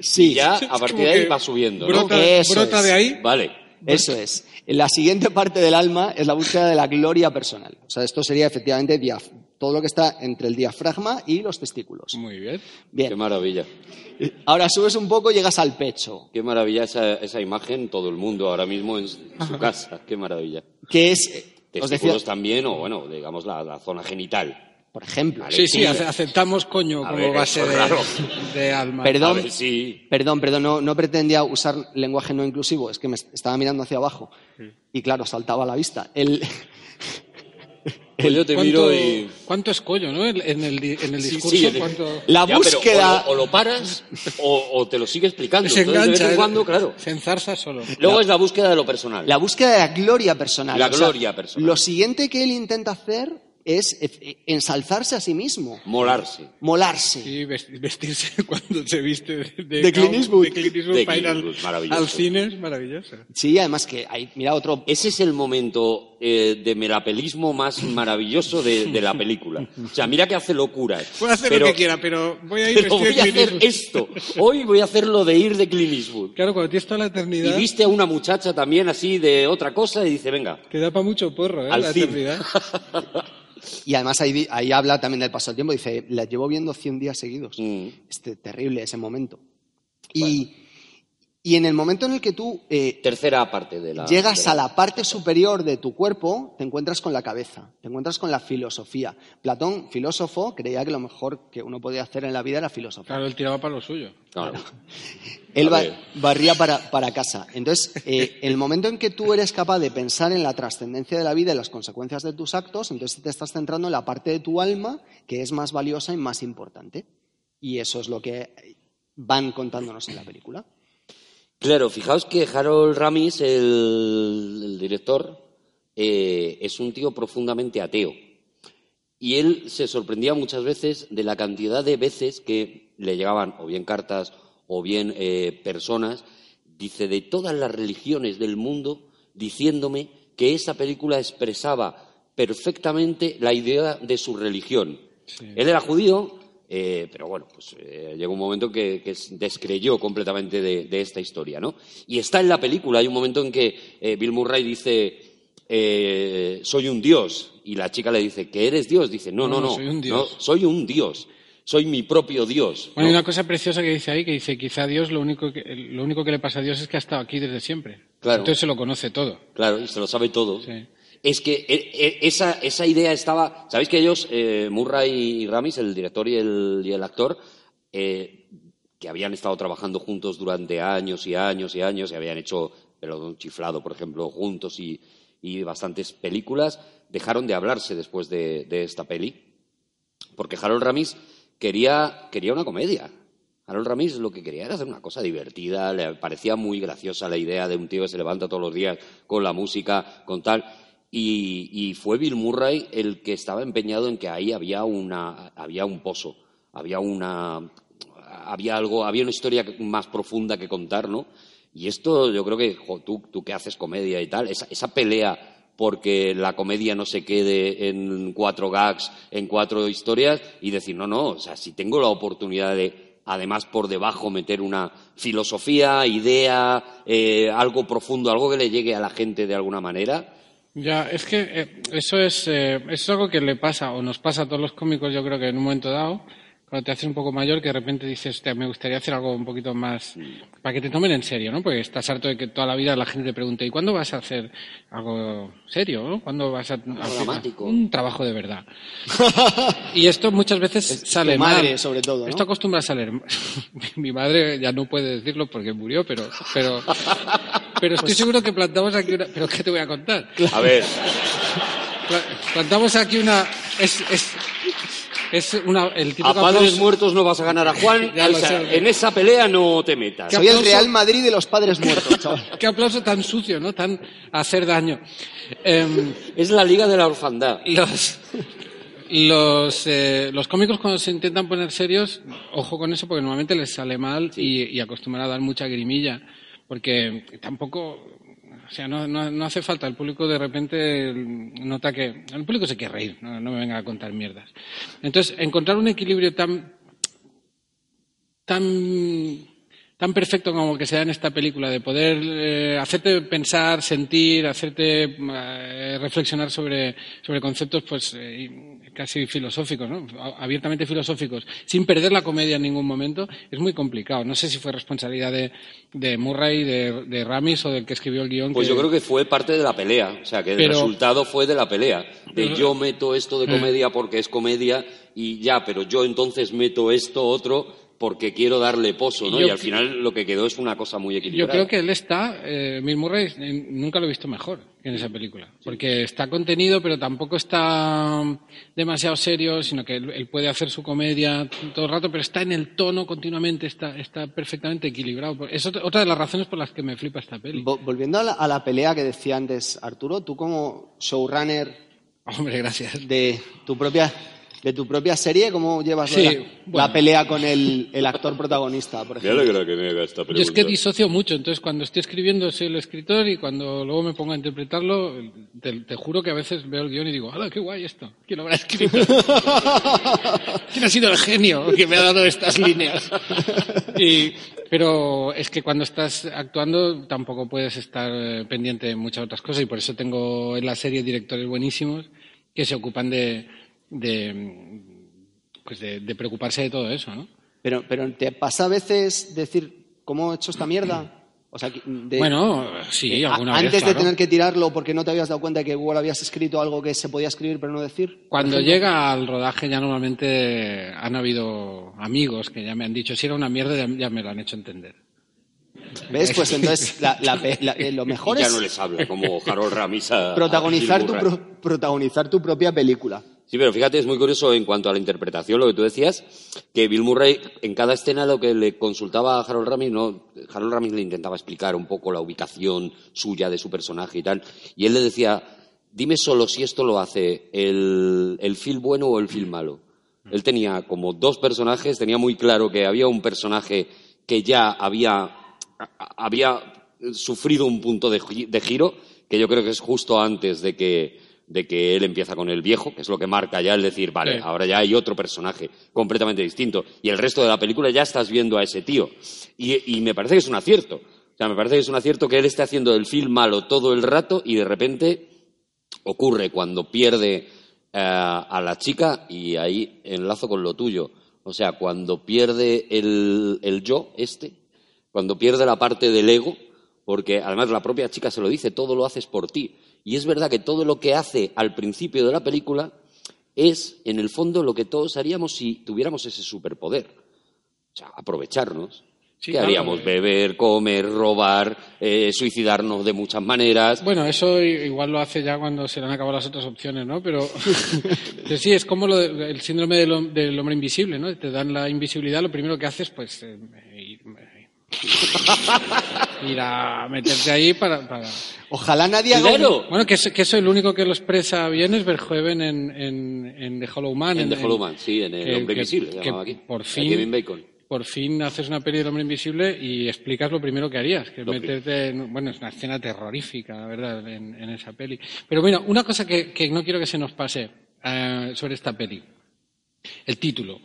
[SPEAKER 3] Sí,
[SPEAKER 1] Y ya a partir de ahí va subiendo, ¿no?
[SPEAKER 2] Brota,
[SPEAKER 3] Eso
[SPEAKER 2] brota
[SPEAKER 3] es.
[SPEAKER 2] de ahí.
[SPEAKER 1] Vale.
[SPEAKER 3] Eso es. La siguiente parte del alma es la búsqueda de la gloria personal. O sea, esto sería efectivamente diaf- todo lo que está entre el diafragma y los testículos.
[SPEAKER 2] Muy bien.
[SPEAKER 1] Qué
[SPEAKER 3] Bien.
[SPEAKER 1] maravilla.
[SPEAKER 3] Ahora subes un poco y llegas al pecho,
[SPEAKER 1] Qué maravilla esa, esa imagen, todo el mundo ahora mismo en su casa. Qué maravilla.
[SPEAKER 3] que es, eh, os decía,
[SPEAKER 1] Testículos también, o bueno, digamos la, la zona genital.
[SPEAKER 3] por ejemplo,
[SPEAKER 1] Vale.
[SPEAKER 2] Sí, sí, ace- aceptamos coño
[SPEAKER 1] A
[SPEAKER 2] como
[SPEAKER 1] ver,
[SPEAKER 2] base de, de alma.
[SPEAKER 3] Perdón.
[SPEAKER 1] Ver, sí.
[SPEAKER 3] Perdón, perdón, no, no pretendía usar lenguaje no inclusivo, es que me estaba mirando hacia abajo y claro, saltaba a la vista. El,
[SPEAKER 1] Pues yo te
[SPEAKER 2] ¿Cuánto,
[SPEAKER 1] miro y...
[SPEAKER 2] ¿Cuánto es coño, no? En el, en el discurso,
[SPEAKER 1] sí, el-
[SPEAKER 2] ¿cuánto...?
[SPEAKER 3] la
[SPEAKER 1] Ya,
[SPEAKER 3] búsqueda,
[SPEAKER 1] o, lo, o lo paras o, o te lo sigue explicando.
[SPEAKER 2] Se
[SPEAKER 1] Entonces, de vez en
[SPEAKER 2] ¿eh?
[SPEAKER 1] cuando, claro.
[SPEAKER 2] Se enzarza solo.
[SPEAKER 1] Luego es la búsqueda de lo personal.
[SPEAKER 3] la búsqueda de la gloria personal.
[SPEAKER 1] La
[SPEAKER 3] O sea,
[SPEAKER 1] gloria personal.
[SPEAKER 3] Lo siguiente que él intenta hacer es eh, ensalzarse a sí mismo,
[SPEAKER 1] Molarse.
[SPEAKER 3] molarse.
[SPEAKER 2] Sí, vest- vestirse cuando se viste de,
[SPEAKER 3] De Clint
[SPEAKER 2] cow-
[SPEAKER 3] Eastwood.
[SPEAKER 2] de Clint Eastwood
[SPEAKER 1] De Clint
[SPEAKER 2] al,
[SPEAKER 1] Eastwood, maravilloso.
[SPEAKER 2] al cine es maravilloso.
[SPEAKER 3] Sí, además que hay, mira otro,
[SPEAKER 1] Ese es el momento eh, de merapelismo más maravilloso de, de la película. O sea, mira que hace locuras.
[SPEAKER 2] Puedo hacer
[SPEAKER 1] pero,
[SPEAKER 2] lo que quiera, pero voy a ir
[SPEAKER 1] pero voy a hacer esto. Hoy voy a hacer lo de ir de Clint Eastwood.
[SPEAKER 2] Claro, cuando tienes toda la
[SPEAKER 1] Y
[SPEAKER 2] eternidad,
[SPEAKER 1] viste a una muchacha también así de otra cosa y dice, venga,
[SPEAKER 2] da para mucho porro, ¿eh?
[SPEAKER 1] Al
[SPEAKER 2] la
[SPEAKER 1] cine.
[SPEAKER 2] eternidad.
[SPEAKER 3] y además ahí, ahí habla también del paso del tiempo, dice, la llevo viendo 100 días seguidos.
[SPEAKER 1] mm,
[SPEAKER 3] Este, terrible ese momento. Y, y en el momento en el que tú eh,
[SPEAKER 1] tercera parte de la...
[SPEAKER 3] llegas
[SPEAKER 1] de
[SPEAKER 3] a la parte superior de tu cuerpo, te encuentras con la cabeza, te encuentras con la filosofía. Platón, filósofo, creía que lo mejor que uno podía hacer en la vida era filosofar.
[SPEAKER 2] Claro, él tiraba para lo suyo.
[SPEAKER 1] Claro.
[SPEAKER 3] Él ba- barría para, para casa. Entonces, eh, el momento en que tú eres capaz de pensar en la trascendencia de la vida y las consecuencias de tus actos, entonces te estás centrando en la parte de tu alma que es más valiosa y más importante. Y eso es lo que van contándonos en la película.
[SPEAKER 1] Claro, fijaos que Harold Ramis, el, el director, eh, es un tío profundamente ateo. Y él se sorprendía muchas veces de la cantidad de veces que le llegaban o bien cartas o bien eh, personas, dice, de todas las religiones del mundo, diciéndome que esa película expresaba perfectamente la idea de su religión. Él era judío, eh, pero bueno, pues eh, llegó un momento que, descreyó completamente de, de esta historia, ¿no? Y está en la película, hay un momento en que eh, Bill Murray dice, eh, soy un dios, y la chica le dice, ¿que eres dios? Dice, no, no,
[SPEAKER 2] No,
[SPEAKER 1] no,
[SPEAKER 2] soy un
[SPEAKER 1] no,
[SPEAKER 2] dios".
[SPEAKER 1] soy un dios, soy mi propio dios.
[SPEAKER 2] Bueno, hay
[SPEAKER 1] ¿no?
[SPEAKER 2] una cosa preciosa que dice ahí, que dice, quizá Dios lo único que, lo único que le pasa a Dios es que ha estado aquí desde siempre.
[SPEAKER 1] Claro.
[SPEAKER 2] Entonces se lo conoce todo.
[SPEAKER 1] Claro, y se lo sabe todo.
[SPEAKER 2] Sí.
[SPEAKER 1] Es que eh, eh, esa, idea estaba. ¿Sabéis que ellos, eh, Murray y Ramis, el director y el, actor, eh, que habían estado trabajando juntos durante años y años y años, y habían hecho Pelotón Chiflado, por ejemplo, juntos y, y bastantes películas, dejaron de hablarse después de, de esta peli? Porque Harold Ramis quería, quería una comedia. Harold Ramis lo que quería era hacer una cosa divertida, le parecía muy graciosa la idea de un tío que se levanta todos los días con la música, con tal. Y, y fue Bill Murray el que estaba empeñado en que ahí había, una, había un pozo, había una, había algo, había una historia más profunda que contar, ¿no? Y esto yo creo que jo, tú, tú que haces comedia y tal, esa, esa pelea porque la comedia no se quede en cuatro gags, en cuatro historias, y decir, no, no, o sea, si tengo la oportunidad de, además, por debajo meter una filosofía, idea, eh, algo profundo, algo que le llegue a la gente de alguna manera,
[SPEAKER 2] Ya, es que eh, eso es, eh, es algo que le pasa, o nos pasa a todos los cómicos, yo creo que en un momento dado, cuando te haces un poco mayor, que de repente dices, "Hostia, me gustaría hacer algo un poquito más, para que te tomen en serio, ¿no? Porque estás harto de que toda la vida la gente te pregunte, ¿y cuándo vas a hacer algo serio, ¿no? ¿Cuándo vas a hacer
[SPEAKER 1] dramático.
[SPEAKER 2] un trabajo de verdad? y esto muchas veces sale
[SPEAKER 3] tu madre,
[SPEAKER 2] mal.
[SPEAKER 3] sobre todo, ¿no?
[SPEAKER 2] Esto acostumbra a salir. Mi madre ya no puede decirlo porque murió, pero, pero, pero estoy seguro que plantamos aquí una, pero ¿qué te voy a contar?
[SPEAKER 1] a ver,
[SPEAKER 2] Pla- Plantamos aquí una. Es, es, es una, el típico
[SPEAKER 1] a padres
[SPEAKER 2] aplauso-
[SPEAKER 1] muertos no vas a ganar a Juan,
[SPEAKER 2] Ya lo
[SPEAKER 1] o sea,
[SPEAKER 2] sé.
[SPEAKER 1] en esa pelea no te metas.
[SPEAKER 2] ¿Qué
[SPEAKER 3] Soy el Real Madrid de los padres muertos, chaval.
[SPEAKER 2] Qué aplauso tan sucio, ¿no? Tan a hacer daño. Em,
[SPEAKER 1] Es la liga de la orfandad.
[SPEAKER 2] los, los, eh, los cómicos cuando se intentan poner serios, ojo con eso porque normalmente les sale mal y, y acostumbran a dar mucha grimilla. Porque tampoco, o sea, no, no, hace falta. El público de repente nota que el público se quiere reír, no, no me venga a contar mierdas. Entonces, encontrar un equilibrio tan tan tan perfecto como que se da en esta película de poder eh, hacerte pensar, sentir, hacerte eh, reflexionar sobre, sobre conceptos pues eh, casi filosóficos, ¿no? Abiertamente filosóficos, sin perder la comedia en ningún momento, es muy complicado. No sé si fue responsabilidad de, de Murray, de, de Ramis o del que escribió el guion.
[SPEAKER 1] Pues
[SPEAKER 2] que-
[SPEAKER 1] yo creo que fue parte de la pelea, o sea, que el resultado fue de la pelea, de
[SPEAKER 2] Pero-
[SPEAKER 1] yo meto esto de comedia porque es comedia y ya, pero yo entonces meto esto otro porque quiero darle pozo, ¿no?
[SPEAKER 2] Yo
[SPEAKER 1] y al final lo que quedó es una cosa muy
[SPEAKER 2] Yo
[SPEAKER 1] equilibrada.
[SPEAKER 2] creo que él está, eh, Bill Murray, nunca lo he visto mejor que en esa película. Porque está contenido, pero tampoco está demasiado serio, sino que él, él puede hacer su comedia todo el rato, pero está en el tono continuamente, está, está perfectamente equilibrado. Es otra de las razones por las que me flipa esta peli.
[SPEAKER 3] Vo- Volviendo a la, a la pelea que decía antes Arturo, tú como showrunner
[SPEAKER 2] Hombre, gracias.
[SPEAKER 3] de tu propia de tu propia serie, ¿cómo llevas
[SPEAKER 2] Sí,
[SPEAKER 3] la,
[SPEAKER 2] bueno.
[SPEAKER 3] la pelea con el, el actor protagonista, por ejemplo?
[SPEAKER 1] alegra que me haga esta
[SPEAKER 2] Yo
[SPEAKER 1] pregunta.
[SPEAKER 2] es que disocio mucho, entonces cuando estoy escribiendo soy el escritor y cuando luego me pongo a interpretarlo, te, te juro que a veces veo el guion y digo, ¡hala, qué guay esto! ¿Quién lo habrá escrito? ¿Quién ha sido el genio que me ha dado estas líneas? Y- pero es que cuando estás actuando tampoco puedes estar eh, pendiente de muchas otras cosas y por eso tengo en la serie directores buenísimos que se ocupan de, de, pues de, de preocuparse de todo eso, ¿no?
[SPEAKER 3] Pero, pero ¿te pasa a veces decir, ¿cómo he hecho esta mierda? O sea, de-
[SPEAKER 2] Bueno, sí,
[SPEAKER 3] a-
[SPEAKER 2] alguna
[SPEAKER 3] antes
[SPEAKER 2] vez,
[SPEAKER 3] de
[SPEAKER 2] claro.
[SPEAKER 3] tener que tirarlo porque no te habías dado cuenta de que igual habías escrito algo que se podía escribir pero no decir.
[SPEAKER 2] Cuando llega al rodaje ya normalmente han habido amigos que ya me han dicho, si era una mierda ya, ya me lo han hecho entender.
[SPEAKER 3] ¿Ves? Pues entonces la- la pe- la- eh, lo mejor
[SPEAKER 1] Y ya
[SPEAKER 3] es
[SPEAKER 1] no les habla, como Harold Ramis a-
[SPEAKER 3] protagonizar tu, pro- protagonizar tu propia película.
[SPEAKER 1] Sí, pero fíjate, es muy curioso en cuanto a la interpretación, lo que tú decías, que Bill Murray en cada escena lo que le consultaba a Harold Ramis, no, Harold Ramis le intentaba explicar un poco la ubicación suya de su personaje y tal, y él le decía, dime solo si esto lo hace el, el film bueno o el film malo. Él tenía como dos personajes, tenía muy claro que había un personaje que ya había, había sufrido un punto de, de giro, que yo creo que es justo antes de que, de que él empieza con el viejo, que es lo que marca ya el decir, vale,
[SPEAKER 2] Sí.
[SPEAKER 1] ahora ya hay otro personaje completamente distinto. Y el resto de la película ya estás viendo a ese tío. Y, y me parece que es un acierto. O sea, me parece que es un acierto que él esté haciendo el film malo todo el rato y de repente ocurre cuando pierde eh, a la chica y ahí enlazo con lo tuyo. O sea, cuando pierde el, el yo, este, cuando pierde la parte del ego, porque además la propia chica se lo dice, todo lo haces por ti. Y es verdad que todo lo que hace al principio de la película es, en el fondo, lo que todos haríamos si tuviéramos ese superpoder. O sea, aprovecharnos.
[SPEAKER 2] Sí,
[SPEAKER 1] ¿Qué haríamos?
[SPEAKER 2] eh.
[SPEAKER 1] Beber, comer, robar, eh, suicidarnos de muchas maneras.
[SPEAKER 2] Bueno, eso igual lo hace ya cuando se le han acabado las otras opciones, ¿no? Pero, pero sí, es como lo de- el síndrome del, hom- del hombre invisible, ¿no? Te dan la invisibilidad, lo primero que haces, pues, eh, ir, a meterte ahí para... para-
[SPEAKER 3] Ojalá nadie haga
[SPEAKER 1] Claro.
[SPEAKER 2] Bueno, que, eso- que eso el único que lo expresa bien es Verhoeven en, en, en The Hollow Man.
[SPEAKER 1] En The Hollow Man, sí, en El
[SPEAKER 2] que-
[SPEAKER 1] Hombre Invisible, se
[SPEAKER 2] que
[SPEAKER 1] llamaba aquí.
[SPEAKER 2] Por fin,
[SPEAKER 1] Kevin Bacon.
[SPEAKER 2] por fin haces una peli del hombre invisible y explicas lo primero que harías, que es meterte, en- bueno, es una escena terrorífica, la verdad, en, en esa peli. Pero bueno, una cosa que, que no quiero que se nos pase eh, sobre esta peli, el título.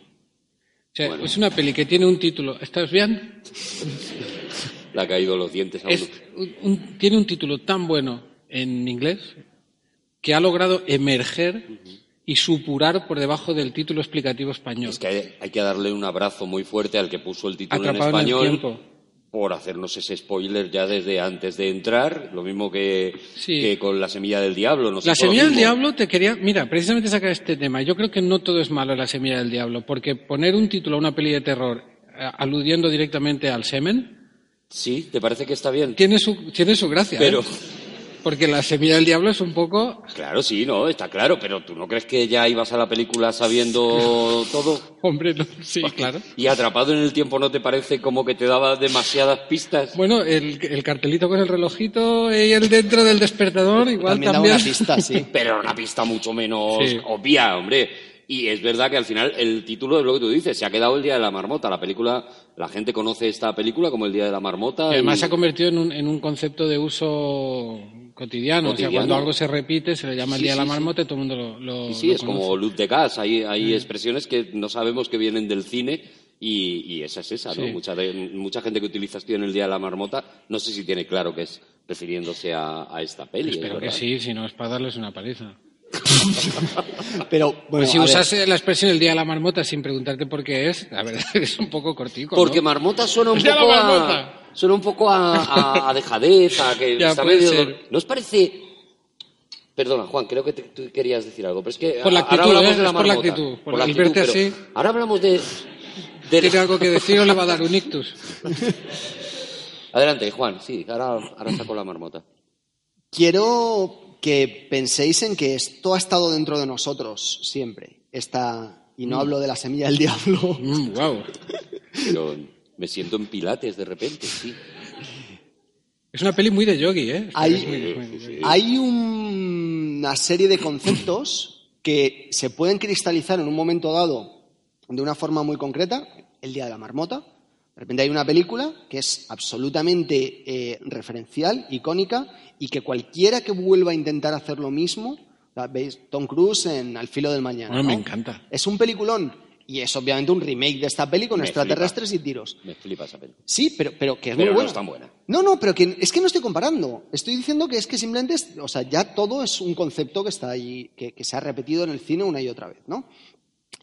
[SPEAKER 2] O sea,
[SPEAKER 1] Bueno.
[SPEAKER 2] es una peli que tiene un título, ¿estás bien?
[SPEAKER 1] Le ha caído los dientes a uno.
[SPEAKER 2] Es un- un- tiene un título tan bueno en inglés que ha logrado emerger y supurar por debajo del título explicativo español.
[SPEAKER 1] Es que hay, hay que darle un abrazo muy fuerte al que puso el título en
[SPEAKER 2] Atrapado en el
[SPEAKER 1] español. Por hacernos ese spoiler ya desde antes de entrar, lo mismo que,
[SPEAKER 2] Sí.
[SPEAKER 1] que con la semilla del diablo. nos
[SPEAKER 2] La semilla del diablo te quería, mira, precisamente sacar este tema. Yo creo que no todo es malo en la semilla del diablo, porque poner un título a una peli de terror eh, aludiendo directamente al semen
[SPEAKER 1] Sí, ¿te parece que está bien?
[SPEAKER 2] tiene su tiene su gracia. ¿eh? Porque la semilla del diablo es un poco,
[SPEAKER 1] claro, sí, no, está claro, pero ¿tú no crees que ya ibas a la película sabiendo todo?
[SPEAKER 2] hombre, no, sí, claro.
[SPEAKER 1] Y atrapado en el tiempo no te parece como que te daba demasiadas pistas?
[SPEAKER 2] Bueno, el, el cartelito con el relojito y el dentro del despertador igual
[SPEAKER 3] También
[SPEAKER 2] también.
[SPEAKER 3] da una pista, sí.
[SPEAKER 1] pero una pista mucho menos
[SPEAKER 2] Sí.
[SPEAKER 1] obvia, hombre. Y es verdad que al final el título es lo que tú dices, se ha quedado el Día de la Marmota. La película, la gente conoce esta película como el Día de la Marmota.
[SPEAKER 2] Y además
[SPEAKER 1] y-
[SPEAKER 2] se ha convertido en un, en un concepto de uso cotidiano. O sea,
[SPEAKER 1] Cotidiano.
[SPEAKER 2] cuando algo se repite, se le llama el
[SPEAKER 1] Sí,
[SPEAKER 2] Día de la
[SPEAKER 1] sí, sí.
[SPEAKER 2] Marmota y todo el mundo lo, lo
[SPEAKER 1] Sí, sí,
[SPEAKER 2] lo
[SPEAKER 1] es
[SPEAKER 2] conoce.
[SPEAKER 1] como luz de gas. Hay, hay expresiones que no sabemos que vienen del cine y, y esa es esa, ¿no?
[SPEAKER 2] Sí.
[SPEAKER 1] Mucha, de- mucha gente que utiliza esto en el Día de la Marmota no sé si tiene claro que es refiriéndose a, a esta peli. es
[SPEAKER 2] Espero que
[SPEAKER 1] verdad.
[SPEAKER 2] sí, si no es para darles una paliza.
[SPEAKER 3] Pero bueno,
[SPEAKER 2] Pues si
[SPEAKER 3] a ver,
[SPEAKER 2] usas la expresión el día de la marmota sin preguntarte por qué es, la verdad es un poco cortico. ¿no?
[SPEAKER 1] Porque marmota suena un
[SPEAKER 2] de la
[SPEAKER 1] poco a,
[SPEAKER 2] Marmota.
[SPEAKER 1] Suena un poco a, a- a dejadez, a que
[SPEAKER 2] Ya,
[SPEAKER 1] está medio-
[SPEAKER 2] ser.
[SPEAKER 1] ¿No os parece? Perdona, Juan, creo que te- tú querías decir algo, pero es que
[SPEAKER 2] Por la
[SPEAKER 1] ahora
[SPEAKER 2] actitud,
[SPEAKER 1] hablamos
[SPEAKER 2] ¿eh?
[SPEAKER 1] de la
[SPEAKER 2] por la
[SPEAKER 1] marmota.
[SPEAKER 2] actitud, por
[SPEAKER 1] la
[SPEAKER 2] verte
[SPEAKER 1] pero
[SPEAKER 2] así.
[SPEAKER 1] Ahora hablamos de, de-
[SPEAKER 2] ¿Tiene algo que decir o le va a dar un ictus?
[SPEAKER 1] Adelante, Juan, sí, ahora, ahora saco la marmota.
[SPEAKER 3] quiero que penséis en que esto ha estado dentro de nosotros siempre. Esta, y no hablo de la semilla del diablo.
[SPEAKER 2] Mm, wow.
[SPEAKER 1] Pero me siento en pilates de repente, sí.
[SPEAKER 2] Es una peli muy de yogi, ¿eh?
[SPEAKER 3] Hay,
[SPEAKER 2] Es muy- muy de yogi.
[SPEAKER 3] hay un una serie de conceptos que se pueden cristalizar en un momento dado de una forma muy concreta, el Día de la Marmota. De repente hay una película que es absolutamente eh, referencial, icónica, y que cualquiera que vuelva a intentar hacer lo mismo, veis Tom Cruise en Al filo del mañana.
[SPEAKER 2] Bueno, me encanta.
[SPEAKER 3] Es un peliculón y es obviamente un remake de esta peli con
[SPEAKER 1] Me
[SPEAKER 3] extraterrestres y tiros.
[SPEAKER 1] Me flipa esa peli.
[SPEAKER 3] Sí, pero, pero que es
[SPEAKER 1] Pero
[SPEAKER 3] muy
[SPEAKER 1] no
[SPEAKER 3] buena.
[SPEAKER 1] es tan buena.
[SPEAKER 3] No, no, pero que es que no estoy comparando. Estoy diciendo que es que simplemente, es- o sea, ya todo es un concepto que está ahí, que, que se ha repetido en el cine una y otra vez, ¿no?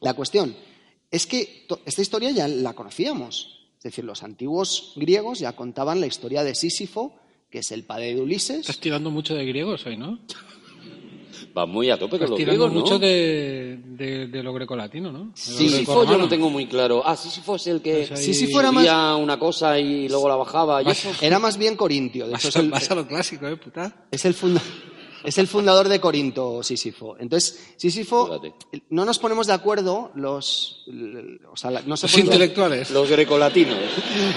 [SPEAKER 3] La cuestión es que esta historia ya la conocíamos. Es decir, los antiguos griegos ya contaban la historia de Sísifo, que es el padre de Ulises.
[SPEAKER 2] Estás tirando mucho de griegos hoy, ¿no?
[SPEAKER 1] Va muy a tope con
[SPEAKER 2] Estás
[SPEAKER 1] los griegos, ¿no?
[SPEAKER 2] mucho de, de, de lo grecolatino, ¿no?
[SPEAKER 1] Sísifo yo no tengo muy claro. Ah, Sísifo es el que
[SPEAKER 2] Pues ahí-
[SPEAKER 3] Sísifo era más-
[SPEAKER 1] subía una cosa y luego la bajaba. y
[SPEAKER 2] Vas-
[SPEAKER 1] eso.
[SPEAKER 3] Era más bien corintio. De hecho,
[SPEAKER 2] Vas,
[SPEAKER 3] el,
[SPEAKER 2] vas a lo clásico, ¿eh, puta?
[SPEAKER 3] Es el, funda- es el fundador de Corinto, Sísifo. Entonces, Sísifo,
[SPEAKER 1] Fíjate.
[SPEAKER 3] no nos ponemos de acuerdo los, o sea, no se
[SPEAKER 2] Los intelectuales.
[SPEAKER 1] Los grecolatinos.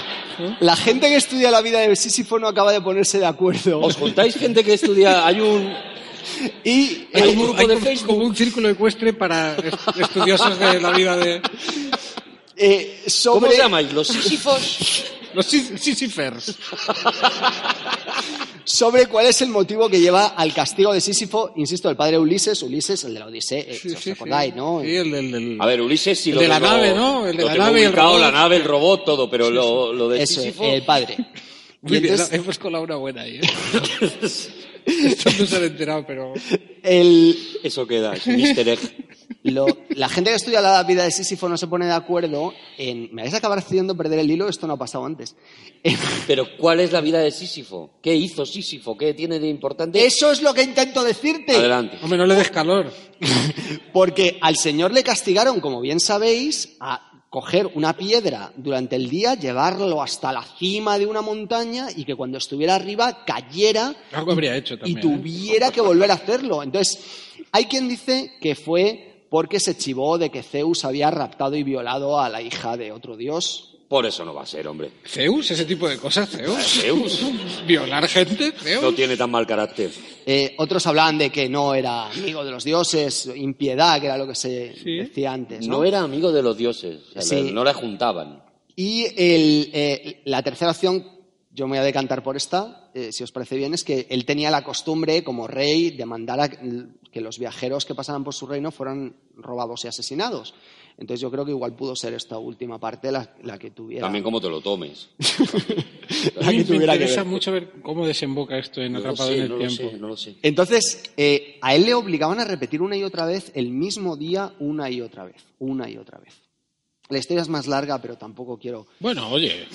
[SPEAKER 3] la gente que estudia la vida de Sísifo no acaba de ponerse de acuerdo.
[SPEAKER 1] ¿Os juntáis gente que estudia? Hay un...
[SPEAKER 3] Y
[SPEAKER 1] Hay
[SPEAKER 3] eh,
[SPEAKER 1] un grupo
[SPEAKER 2] hay
[SPEAKER 1] de
[SPEAKER 2] como-
[SPEAKER 1] Facebook.
[SPEAKER 2] como un círculo ecuestre para est- estudiosos de la vida de
[SPEAKER 3] eh, sobre,
[SPEAKER 1] ¿Cómo se llamáis? ¿Los sísifos?
[SPEAKER 2] los sisifers.
[SPEAKER 3] sobre cuál es el motivo que lleva al castigo de Sísifo, insisto, el padre Ulises, Ulises, el de la Odisea, eh,
[SPEAKER 2] Sí,
[SPEAKER 3] os
[SPEAKER 2] sí,
[SPEAKER 3] acordáis,
[SPEAKER 2] sí.
[SPEAKER 3] ¿no?
[SPEAKER 2] Sí, el del... del-
[SPEAKER 1] A ver, Ulises sí
[SPEAKER 2] El
[SPEAKER 1] lo
[SPEAKER 2] de la
[SPEAKER 1] tengo-
[SPEAKER 2] nave, ¿no? El de la nave el robot.
[SPEAKER 1] la nave, el robot, todo, pero lo, lo de
[SPEAKER 3] Eso,
[SPEAKER 1] Sísifo...
[SPEAKER 3] el padre.
[SPEAKER 2] Muy bien,
[SPEAKER 3] entonces,
[SPEAKER 2] hemos colado una buena ahí, ¿eh? Esto no se han enterado, pero...
[SPEAKER 3] el,
[SPEAKER 1] Eso queda, es un easter egg.
[SPEAKER 3] Lo- la gente que estudia la vida de Sísifo no se pone de acuerdo en... Me vais a acabar haciendo perder el hilo, esto no ha pasado antes.
[SPEAKER 1] Pero ¿cuál es la vida de Sísifo? ¿Qué hizo Sísifo? ¿Qué tiene de importante?
[SPEAKER 3] Eso es lo que intento decirte.
[SPEAKER 1] Adelante.
[SPEAKER 2] Hombre, no le des calor.
[SPEAKER 3] Porque al señor le castigaron, como bien sabéis, a coger una piedra durante el día, llevarlo hasta la cima de una montaña y que cuando estuviera arriba cayera
[SPEAKER 2] Algo habría hecho
[SPEAKER 3] y.
[SPEAKER 2] ¿eh?
[SPEAKER 3] tuviera que volver a hacerlo. Entonces, hay quien dice que fue porque se chivó de que Zeus había raptado y violado a la hija de otro dios.
[SPEAKER 1] Por eso no va a ser, hombre.
[SPEAKER 2] Zeus, ese tipo de cosas, Zeus.
[SPEAKER 1] Zeus.
[SPEAKER 2] Violar gente, Zeus.
[SPEAKER 1] No tiene tan mal carácter.
[SPEAKER 3] Eh, otros hablaban de que no era amigo de los dioses, impiedad, que era lo que se
[SPEAKER 2] Sí.
[SPEAKER 3] decía antes. ¿no?
[SPEAKER 1] No era amigo de los dioses. o sea,
[SPEAKER 3] Sí.
[SPEAKER 1] No la juntaban.
[SPEAKER 3] Y el, eh, la tercera opción, yo me voy a decantar por esta, eh, si os parece bien, es que él tenía la costumbre, como rey, de mandar a que los viajeros que pasaban por su reino fueran robados y asesinados. Entonces yo creo que igual pudo ser esta última parte la, la que tuviera.
[SPEAKER 1] También como te lo tomes.
[SPEAKER 3] La
[SPEAKER 2] me
[SPEAKER 3] que
[SPEAKER 2] interesa
[SPEAKER 3] ver.
[SPEAKER 2] mucho ver cómo desemboca esto en
[SPEAKER 1] No lo
[SPEAKER 2] Atrapado
[SPEAKER 1] sé,
[SPEAKER 2] en el
[SPEAKER 1] no lo sé, no lo sé.
[SPEAKER 3] Entonces, eh, a él le obligaban a repetir una y otra vez el mismo día, una y otra vez, una y otra vez. La historia es más larga, pero tampoco quiero...
[SPEAKER 2] Bueno, oye,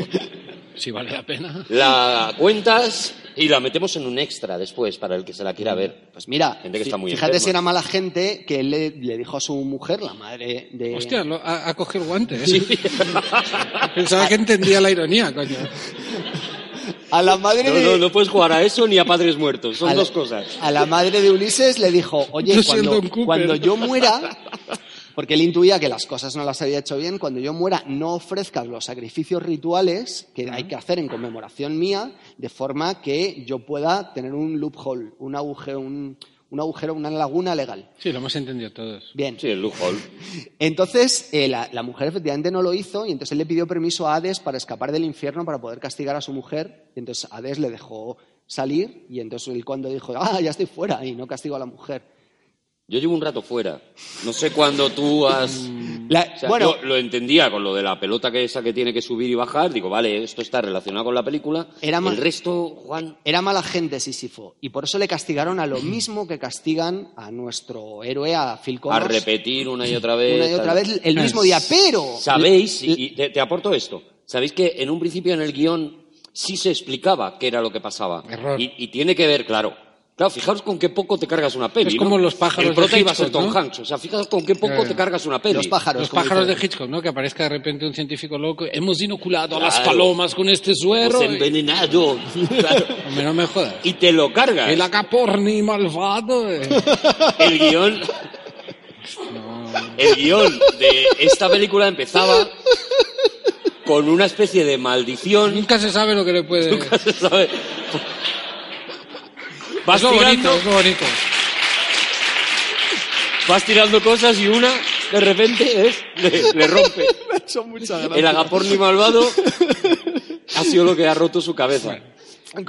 [SPEAKER 2] si vale la pena.
[SPEAKER 1] La cuentas y la metemos en un extra después para el que se la quiera ver.
[SPEAKER 3] Pues mira,
[SPEAKER 1] Gente que está muy
[SPEAKER 3] fíjate
[SPEAKER 1] enferma.
[SPEAKER 3] si era mala gente que él le, le dijo a su mujer, la madre de...
[SPEAKER 2] Hostia, lo- ha, ha cogido el guante. ¿eh? Pensaba que entendía la ironía, coño.
[SPEAKER 3] A la madre
[SPEAKER 1] No,
[SPEAKER 3] de...
[SPEAKER 1] no, no puedes jugar a eso ni a padres muertos. Son
[SPEAKER 3] a la-
[SPEAKER 1] dos cosas.
[SPEAKER 3] A la madre de Ulises le dijo, oye,
[SPEAKER 2] Yo soy el
[SPEAKER 3] cuando,
[SPEAKER 2] Don Cooper".
[SPEAKER 3] cuando yo muera, porque él intuía que las cosas no las había hecho bien, cuando yo muera no ofrezcas los sacrificios rituales que hay que hacer en conmemoración mía, de forma que yo pueda tener un loophole, un agujero, un, un agujero, una laguna legal.
[SPEAKER 2] Sí, lo hemos entendido todos.
[SPEAKER 3] Bien.
[SPEAKER 1] Sí, el lujo.
[SPEAKER 3] Entonces, eh, la, la mujer efectivamente no lo hizo y entonces él le pidió permiso a Hades para escapar del infierno para poder castigar a su mujer. Y entonces Hades le dejó salir y entonces él cuando dijo, ah, ya estoy fuera y no castigo a la mujer.
[SPEAKER 1] Yo llevo un rato fuera. No sé cuándo tú has...
[SPEAKER 3] La-
[SPEAKER 1] O sea,
[SPEAKER 3] bueno,
[SPEAKER 1] yo lo entendía con lo de la pelota que esa que tiene que subir y bajar. Digo, vale, esto está relacionado con la película.
[SPEAKER 3] Era ma-
[SPEAKER 1] El resto, Juan...
[SPEAKER 3] era mala gente Sísifo y por eso le castigaron a lo mismo que castigan a nuestro héroe, a Phil
[SPEAKER 1] A repetir una y otra vez.
[SPEAKER 3] una y otra vez el mismo día. Pero
[SPEAKER 1] ¿Sabéis? Y, y te, te aporto esto. ¿Sabéis que en un principio en el guion sí se explicaba qué era lo que pasaba?
[SPEAKER 2] Error.
[SPEAKER 1] Y, y tiene que ver, claro. Claro, fijaos con qué poco te cargas una peli.
[SPEAKER 2] Es
[SPEAKER 1] ¿no?
[SPEAKER 2] como los pájaros
[SPEAKER 1] El prota
[SPEAKER 2] de
[SPEAKER 1] iba a ser
[SPEAKER 2] Hitchcock,
[SPEAKER 1] Tom
[SPEAKER 2] ¿no?
[SPEAKER 1] Hanks. O sea, fijaos con qué poco te cargas una peli.
[SPEAKER 3] Los pájaros.
[SPEAKER 2] Los pájaros de. Hitchcock, ¿no? Que aparezca de repente un científico loco. Hemos inoculado a las palomas con este suero.
[SPEAKER 1] Pues envenenado. Claro.
[SPEAKER 2] Hombre, no me jodas.
[SPEAKER 1] Y te lo cargas.
[SPEAKER 2] El acaporni malvado. eh.
[SPEAKER 1] El guion. El guion de esta película empezaba con una especie de maldición.
[SPEAKER 2] Nunca se sabe lo que le puede...
[SPEAKER 1] Nunca se sabe. Vas
[SPEAKER 2] es bonito,
[SPEAKER 1] tirando,
[SPEAKER 2] es lo bonito.
[SPEAKER 1] vas tirando cosas y una, de repente, es, le, le rompe.
[SPEAKER 3] Son muchas
[SPEAKER 1] El agaporni malvado ha sido lo que ha roto su cabeza.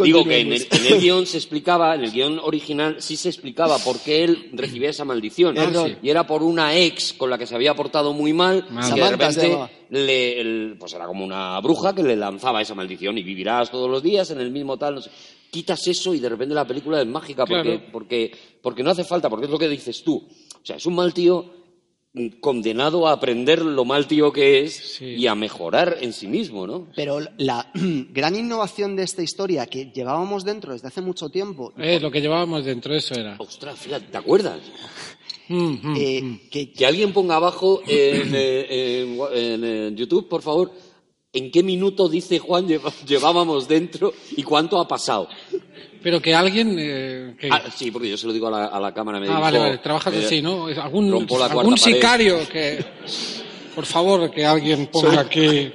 [SPEAKER 1] Digo que en el, en el guion se explicaba, en el guion original sí se explicaba por qué él recibía esa maldición.
[SPEAKER 3] Error.
[SPEAKER 1] Y era por una ex con la que se había portado muy mal, que de repente le, el- pues era como una bruja que le lanzaba esa maldición y vivirás todos los días en el mismo tal. No sé. Quitas eso y de repente la película es mágica porque,
[SPEAKER 2] Claro.
[SPEAKER 1] porque, porque no hace falta, porque es lo que dices tú. O sea, es un mal tío mm, condenado a aprender lo mal tío que es
[SPEAKER 2] Sí.
[SPEAKER 1] y a mejorar en sí mismo, ¿no?
[SPEAKER 3] Pero la gran innovación de esta historia que llevábamos dentro desde hace mucho tiempo,
[SPEAKER 2] Eh, lo que llevábamos dentro, eso era.
[SPEAKER 1] Ostras, fíjate, ¿te acuerdas?
[SPEAKER 2] Mm, mm.
[SPEAKER 3] eh, que
[SPEAKER 1] Que alguien ponga abajo en, eh, en en, YouTube, por favor, en qué minuto dice Juan llevábamos dentro y cuánto ha pasado.
[SPEAKER 2] Pero que alguien... eh, que-
[SPEAKER 1] Ah, sí, porque yo se lo digo a la, a la cámara. Me
[SPEAKER 2] Ah,
[SPEAKER 1] dijo,
[SPEAKER 2] vale, vale, trabajas
[SPEAKER 1] eh,
[SPEAKER 2] así, ¿no? Algún, algún
[SPEAKER 1] pared.
[SPEAKER 2] sicario que... Por favor, que alguien ponga aquí...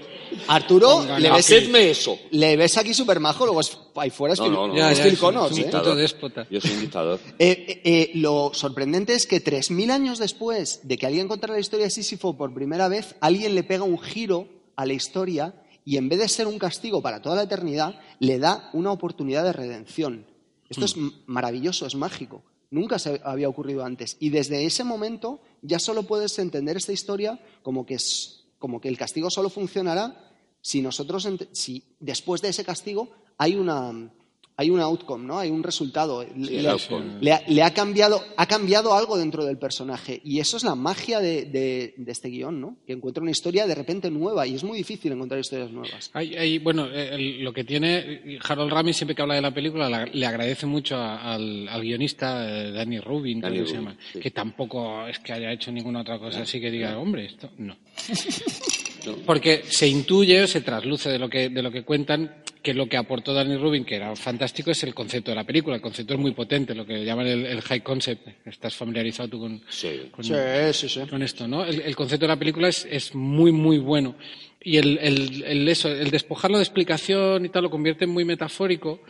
[SPEAKER 3] Arturo, le ves,
[SPEAKER 1] Hacedme eso.
[SPEAKER 3] le ves aquí súper majo, luego es, ahí fuera es
[SPEAKER 1] No, no, no.
[SPEAKER 2] Ya,
[SPEAKER 3] es
[SPEAKER 2] ya, es un-
[SPEAKER 3] Connors,
[SPEAKER 2] es un
[SPEAKER 3] ¿eh?
[SPEAKER 2] déspota.
[SPEAKER 1] Yo soy un dictador.
[SPEAKER 3] Eh, lo sorprendente es que 3.000 años después de que alguien contara la historia de Sísifo por primera vez, alguien le pega un giro a la historia y en vez de ser un castigo para toda la eternidad, le da una oportunidad de redención. Esto es m- maravilloso, es mágico. Nunca se había ocurrido antes. Y desde ese momento ya solo puedes entender esta historia como que, es, como que el castigo solo funcionará si nosotros, si después de ese castigo hay una, hay un outcome, ¿no? Hay un resultado.
[SPEAKER 1] Sí,
[SPEAKER 3] Le-
[SPEAKER 1] outcome.
[SPEAKER 3] le, ha, le ha cambiado, ha cambiado algo dentro del personaje. Y eso es la magia de, de- de este guion, ¿no? Que encuentra una historia de repente nueva. Y es muy difícil encontrar historias nuevas.
[SPEAKER 2] Hay- hay- bueno, eh, el- lo que tiene Harold Ramis siempre que habla de la película la- le agradece mucho a- al, al guionista eh, Danny Rubin, que se
[SPEAKER 1] Rubin,
[SPEAKER 2] llama,
[SPEAKER 1] sí.
[SPEAKER 2] que tampoco es que haya hecho ninguna otra cosa así que diga, hombre, esto no. Porque se intuye o se trasluce de lo que de lo que cuentan que lo que aportó Danny Rubin, que era fantástico, es el concepto de la película. El concepto es muy potente, lo que llaman el, el high concept. Estás familiarizado tú con,
[SPEAKER 1] Sí.
[SPEAKER 2] con-
[SPEAKER 3] Sí, sí, sí.
[SPEAKER 2] con esto, ¿no? El, el concepto de la película es, es muy, muy bueno. Y el, el, el eso, el despojarlo de explicación y tal lo convierte en muy metafórico.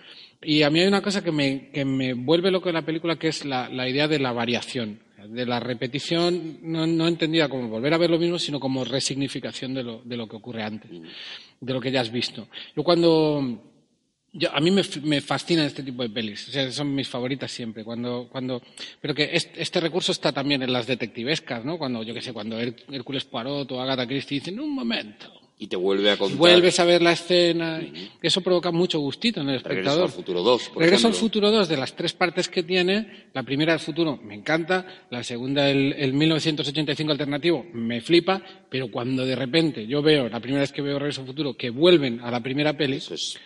[SPEAKER 2] Y a mí hay una cosa que me, que me vuelve loco de la película, que es la, la idea de la variación, de la repetición, no, no entendida como volver a ver lo mismo, sino como resignificación de lo, de lo que ocurre antes, de lo que ya has visto. Yo cuando yo, a mí me, me fascinan este tipo de pelis, o sea, son mis favoritas siempre. Cuando, cuando, pero que este, este recurso está también en las detectivescas, ¿no? Cuando, yo qué sé, cuando Hércules Poirot o Agatha Christie dicen, un momento,
[SPEAKER 1] Y te vuelve a contar.
[SPEAKER 2] vuelves a ver la escena, eso provoca mucho gustito en el
[SPEAKER 1] Regreso
[SPEAKER 2] espectador.
[SPEAKER 1] al futuro 2, por
[SPEAKER 2] Regreso al futuro 2, de las tres partes que tiene, la primera del futuro me encanta, la segunda el, el 1985 alternativo me flipa, pero cuando de repente yo veo, la primera vez que veo Regreso al futuro, que vuelven a la primera peli,
[SPEAKER 1] Eso es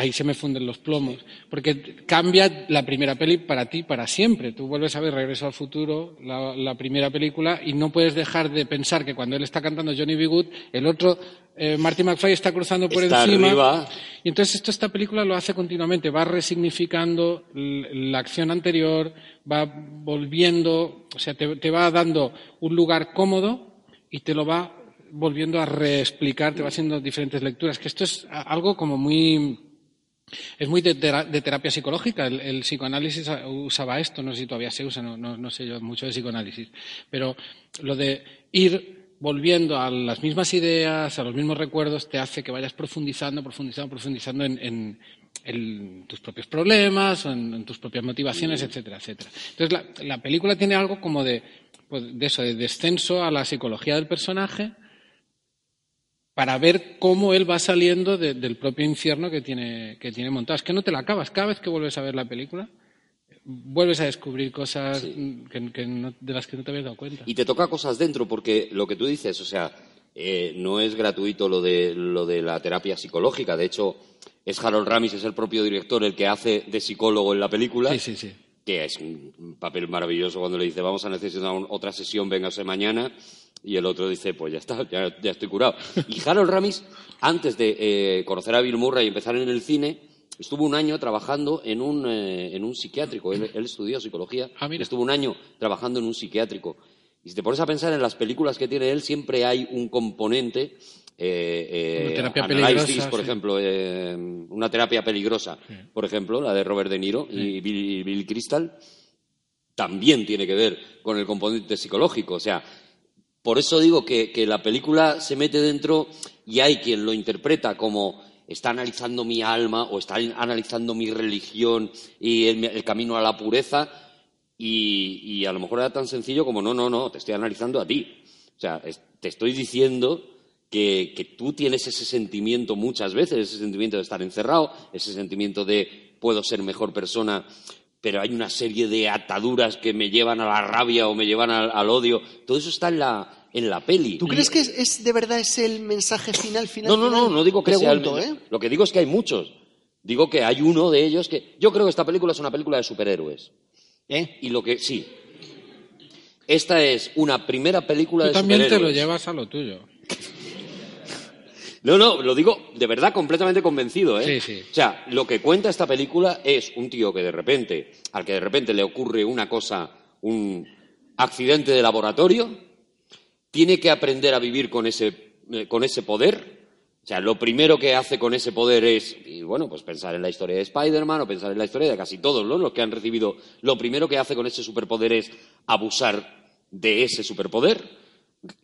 [SPEAKER 2] ahí se me funden los plomos. Porque cambia la primera peli para ti para siempre. Tú vuelves a ver Regreso al Futuro, la, la primera película, y no puedes dejar de pensar que cuando él está cantando Johnny B. Good, el otro, eh, Marty McFly, está cruzando por
[SPEAKER 1] Está
[SPEAKER 2] encima.
[SPEAKER 1] arriba.
[SPEAKER 2] Y entonces esto esta película lo hace continuamente, va resignificando la acción anterior, va volviendo, o sea, te, te va dando un lugar cómodo y te lo va volviendo a reexplicar, te va haciendo diferentes lecturas, que esto es algo como muy es muy de, de terapia psicológica. El, el psicoanálisis usaba esto, no sé si todavía se usa, no, no- no sé yo mucho de psicoanálisis, pero lo de ir volviendo a las mismas ideas, a los mismos recuerdos, te hace que vayas profundizando, profundizando, profundizando en, en- en tus propios problemas, en tus propias motivaciones, etcétera, etcétera. Entonces la, la película tiene algo como de, pues, de eso, de descenso a la psicología del personaje, para ver cómo él va saliendo de- del propio infierno que tiene, que tiene montado. Es que no te la acabas. Cada vez que vuelves a ver la película, vuelves a descubrir cosas que- que no- de las que no te habías dado cuenta.
[SPEAKER 1] Y te toca cosas dentro, porque lo que tú dices, o sea, eh, no es gratuito lo de, lo de la terapia psicológica. De hecho, es Harold Ramis, es el propio director el que hace de psicólogo en la película.
[SPEAKER 2] Sí, sí, sí.
[SPEAKER 1] que es un papel maravilloso cuando le dice vamos a necesitar un- otra sesión, véngase mañana, y el otro dice pues ya está, ya, ya estoy curado. Y Harold Ramis, antes de eh, conocer a Bill Murray y empezar en el cine, estuvo un año trabajando en un, eh, en un psiquiátrico, él, él estudió psicología,
[SPEAKER 2] Ah,
[SPEAKER 1] estuvo un año trabajando en un psiquiátrico. Y si te pones a pensar en las películas que tiene él, siempre hay un componente. Eh, eh,
[SPEAKER 2] terapia
[SPEAKER 1] This, por
[SPEAKER 2] sí.
[SPEAKER 1] ejemplo, eh, una terapia peligrosa, por ejemplo, la de Robert De Niro y Bill, Bill Crystal, también tiene que ver con el componente psicológico. O sea, por eso digo que, la película se mete dentro y hay quien lo interpreta como está analizando mi alma o está analizando mi religión y el, camino a la pureza y, a lo mejor era tan sencillo como no, no, no, te estoy analizando a ti. O sea, te estoy diciendo que, tú tienes ese sentimiento muchas veces, ese sentimiento de estar encerrado, ese sentimiento de puedo ser mejor persona pero hay una serie de ataduras que me llevan a la rabia o me llevan al, odio. Todo eso está en la, en la peli.
[SPEAKER 3] ¿Tú crees que es, de verdad es el mensaje final, final?
[SPEAKER 1] No, no, no, no digo que sea el,
[SPEAKER 3] ¿eh?
[SPEAKER 1] Lo que digo es que hay muchos. Digo que hay uno de ellos que... Yo creo que esta película es una película de superhéroes.
[SPEAKER 3] ¿Eh?
[SPEAKER 1] Y lo que... Sí. Esta es una primera película
[SPEAKER 2] Tú
[SPEAKER 1] de superhéroes.
[SPEAKER 2] también te lo llevas a lo tuyo.
[SPEAKER 1] No, no, lo digo de verdad completamente convencido, ¿eh?
[SPEAKER 2] Sí, sí.
[SPEAKER 1] O sea, lo que cuenta esta película es un tío que de repente, al que de repente le ocurre una cosa, un accidente de laboratorio, tiene que aprender a vivir con ese, eh, con ese poder. O sea, lo primero que hace con ese poder es, y bueno, pues pensar en la historia de Spider-Man o pensar en la historia de casi todos los que han recibido. Lo primero que hace con ese superpoder es abusar de ese superpoder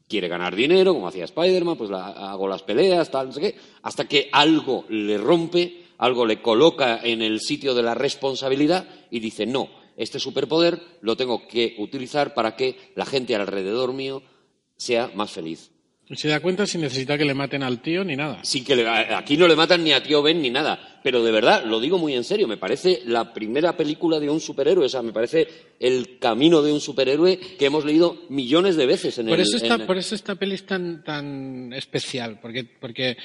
[SPEAKER 1] quiere ganar dinero, como hacía Spider-Man, pues hago las peleas, tal, no sé qué, hasta que algo le rompe, algo le coloca en el sitio de la responsabilidad y dice, no, este superpoder lo tengo que utilizar para que la gente alrededor mío sea más feliz.
[SPEAKER 2] Se da cuenta si necesita que le maten al tío ni nada.
[SPEAKER 1] Sí, que aquí no le matan ni a tío Ben ni nada. Pero de verdad, lo digo muy en serio, me parece la primera película de un superhéroe, o sea, me parece el camino de un superhéroe que hemos leído millones de veces en
[SPEAKER 2] por
[SPEAKER 1] el,
[SPEAKER 2] eso esta, Por eso esta peli es tan, tan especial, porque, porque.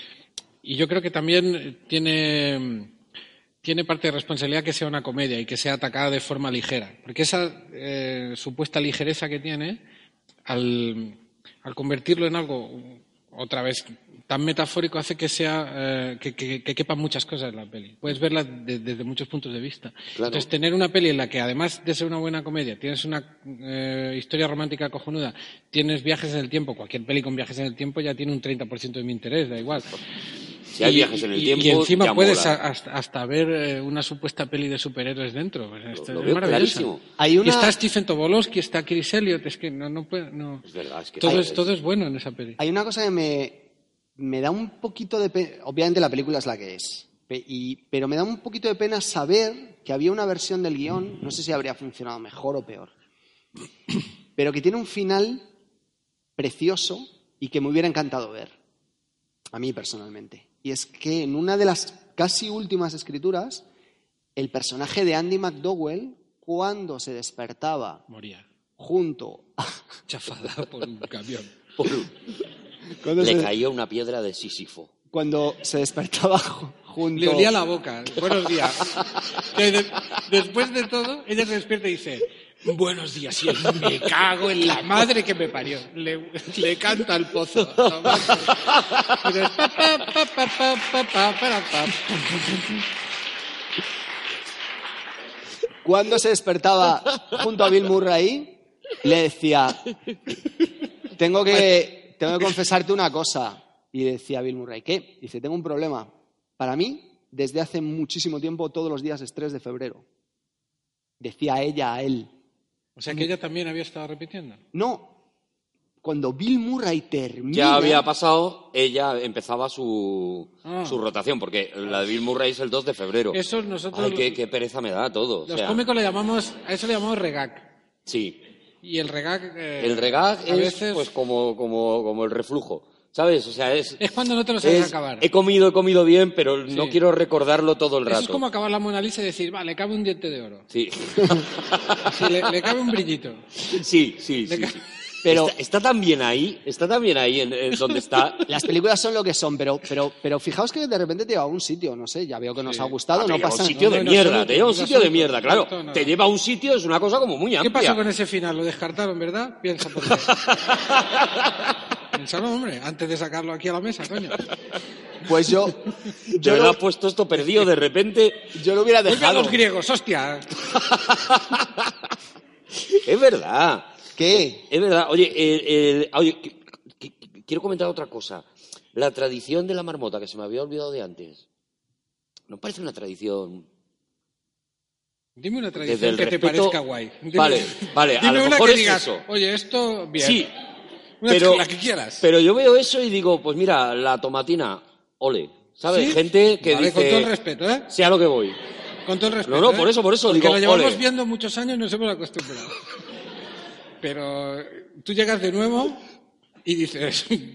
[SPEAKER 2] Y yo creo que también tiene tiene parte de responsabilidad que sea una comedia y que sea atacada de forma ligera. Porque esa eh, supuesta ligereza que tiene, al, al convertirlo en algo, otra vez, tan metafórico, hace que sea eh, que, que, quepan muchas cosas en la peli. Puedes verla desde muchos puntos de vista. Entonces, tener una peli en la que, además de ser una buena comedia, tienes una eh, historia romántica cojonuda, tienes viajes en el tiempo, cualquier peli con viajes en el tiempo ya tiene un 30% de mi interés, da igual.
[SPEAKER 1] Si hay viajes en el tiempo.
[SPEAKER 2] Y encima puedes hasta, ver eh, una supuesta peli de superhéroes dentro. Esto
[SPEAKER 1] es maravilloso.
[SPEAKER 2] Hay una... Está Stephen Tobolowsky, está Chris Elliott, es que no, no puede. No.
[SPEAKER 1] Es verdad, es que
[SPEAKER 2] todo, es, todo es bueno en esa peli.
[SPEAKER 3] Hay una cosa que me, me da un poquito de pena. Obviamente la película es la que es. Y, pero me da un poquito de pena saber que había una versión del guion, no sé si habría funcionado mejor o peor, pero que tiene un final precioso y que me hubiera encantado ver, a mí personalmente. Y es que en una de las casi últimas escrituras, el personaje de Andy McDowell, cuando se despertaba
[SPEAKER 2] Moría.
[SPEAKER 3] junto a...
[SPEAKER 2] Chafada por un camión.
[SPEAKER 1] Le cayó una piedra de Sísifo.
[SPEAKER 3] Cuando se despertaba junto...
[SPEAKER 2] Le olía la boca. Buenos días. Después de todo, ella se despierta y dice... Buenos días, y me cago en la madre que me parió. Le, canta al pozo.
[SPEAKER 3] Cuando se despertaba junto a Bill Murray, le decía, tengo que, tengo que confesarte una cosa. Y decía Bill Murray, ¿qué? Dice, tengo un problema. Para mí, desde hace muchísimo tiempo, todos los días es 3 de febrero. Decía ella a él.
[SPEAKER 2] O sea que ella también había estado repitiendo.
[SPEAKER 3] No. Cuando Bill Murray termina.
[SPEAKER 1] Ya había pasado, ella empezaba su, ah. su rotación, porque la de Bill Murray es el 2 de febrero.
[SPEAKER 2] Eso nosotros.
[SPEAKER 1] Ay, qué, pereza me da todo.
[SPEAKER 2] Los cómicos le llamamos. A eso le llamamos regag.
[SPEAKER 1] Sí.
[SPEAKER 2] Y el regag. Eh,
[SPEAKER 1] el regag es pues como, como, como el reflujo. ¿Sabes? O sea, es.
[SPEAKER 2] Es cuando no te lo sabes acabar.
[SPEAKER 1] He comido, he comido bien, pero no quiero recordarlo todo el rato.
[SPEAKER 2] Eso es como acabar la Mona Lisa y decir, vale, le cabe un diente de oro.
[SPEAKER 1] Sí.
[SPEAKER 2] le, cabe un brillito.
[SPEAKER 1] Sí, sí, sí. Pero está, también ahí, está también ahí en, donde está.
[SPEAKER 3] Las películas son lo que son, pero, pero, pero fijaos que de repente te lleva a un sitio, no sé, ya veo que nos ha gustado, ah, no pasa
[SPEAKER 1] nada. un sitio de mierda, te lleva a un sitio de mierda, claro. Te lleva a un sitio, es una cosa como muy amplia.
[SPEAKER 2] ¿Qué pasó con ese final? ¿Lo descartaron, verdad? Piensa por qué. Pensalo, hombre, antes de sacarlo aquí a la mesa, coño.
[SPEAKER 3] Pues yo.
[SPEAKER 1] Yo lo he puesto esto perdido de repente.
[SPEAKER 3] Yo lo hubiera dejado.
[SPEAKER 2] a los griegos, hostia.
[SPEAKER 1] es verdad.
[SPEAKER 3] ¿Qué?
[SPEAKER 1] Es verdad. Oye, quiero comentar otra cosa. La tradición de la marmota, que se me había olvidado de antes. ¿No parece una tradición
[SPEAKER 2] Dime una tradición que te parezca guay. Dime-
[SPEAKER 1] Vale, vale, a
[SPEAKER 2] dime
[SPEAKER 1] lo
[SPEAKER 2] una
[SPEAKER 1] mejor
[SPEAKER 2] que
[SPEAKER 1] es
[SPEAKER 2] digas,
[SPEAKER 1] eso.
[SPEAKER 2] oye, esto bien.
[SPEAKER 1] Sí, pero,
[SPEAKER 2] la que quieras.
[SPEAKER 1] pero yo veo eso y digo, pues mira, la tomatina, ole. ¿Sabes?
[SPEAKER 2] ¿Sí?
[SPEAKER 1] Gente que
[SPEAKER 2] Vale,
[SPEAKER 1] dice,
[SPEAKER 2] con todo el respeto, ¿eh?
[SPEAKER 1] sea lo que voy.
[SPEAKER 2] Con todo el respeto.
[SPEAKER 1] No, no,
[SPEAKER 2] ¿eh?
[SPEAKER 1] por eso, por eso,
[SPEAKER 2] Porque
[SPEAKER 1] digo,
[SPEAKER 2] lo llevamos
[SPEAKER 1] ole.
[SPEAKER 2] viendo muchos años y nos hemos acostumbrado. Pero tú llegas de nuevo y dices. ¿qué-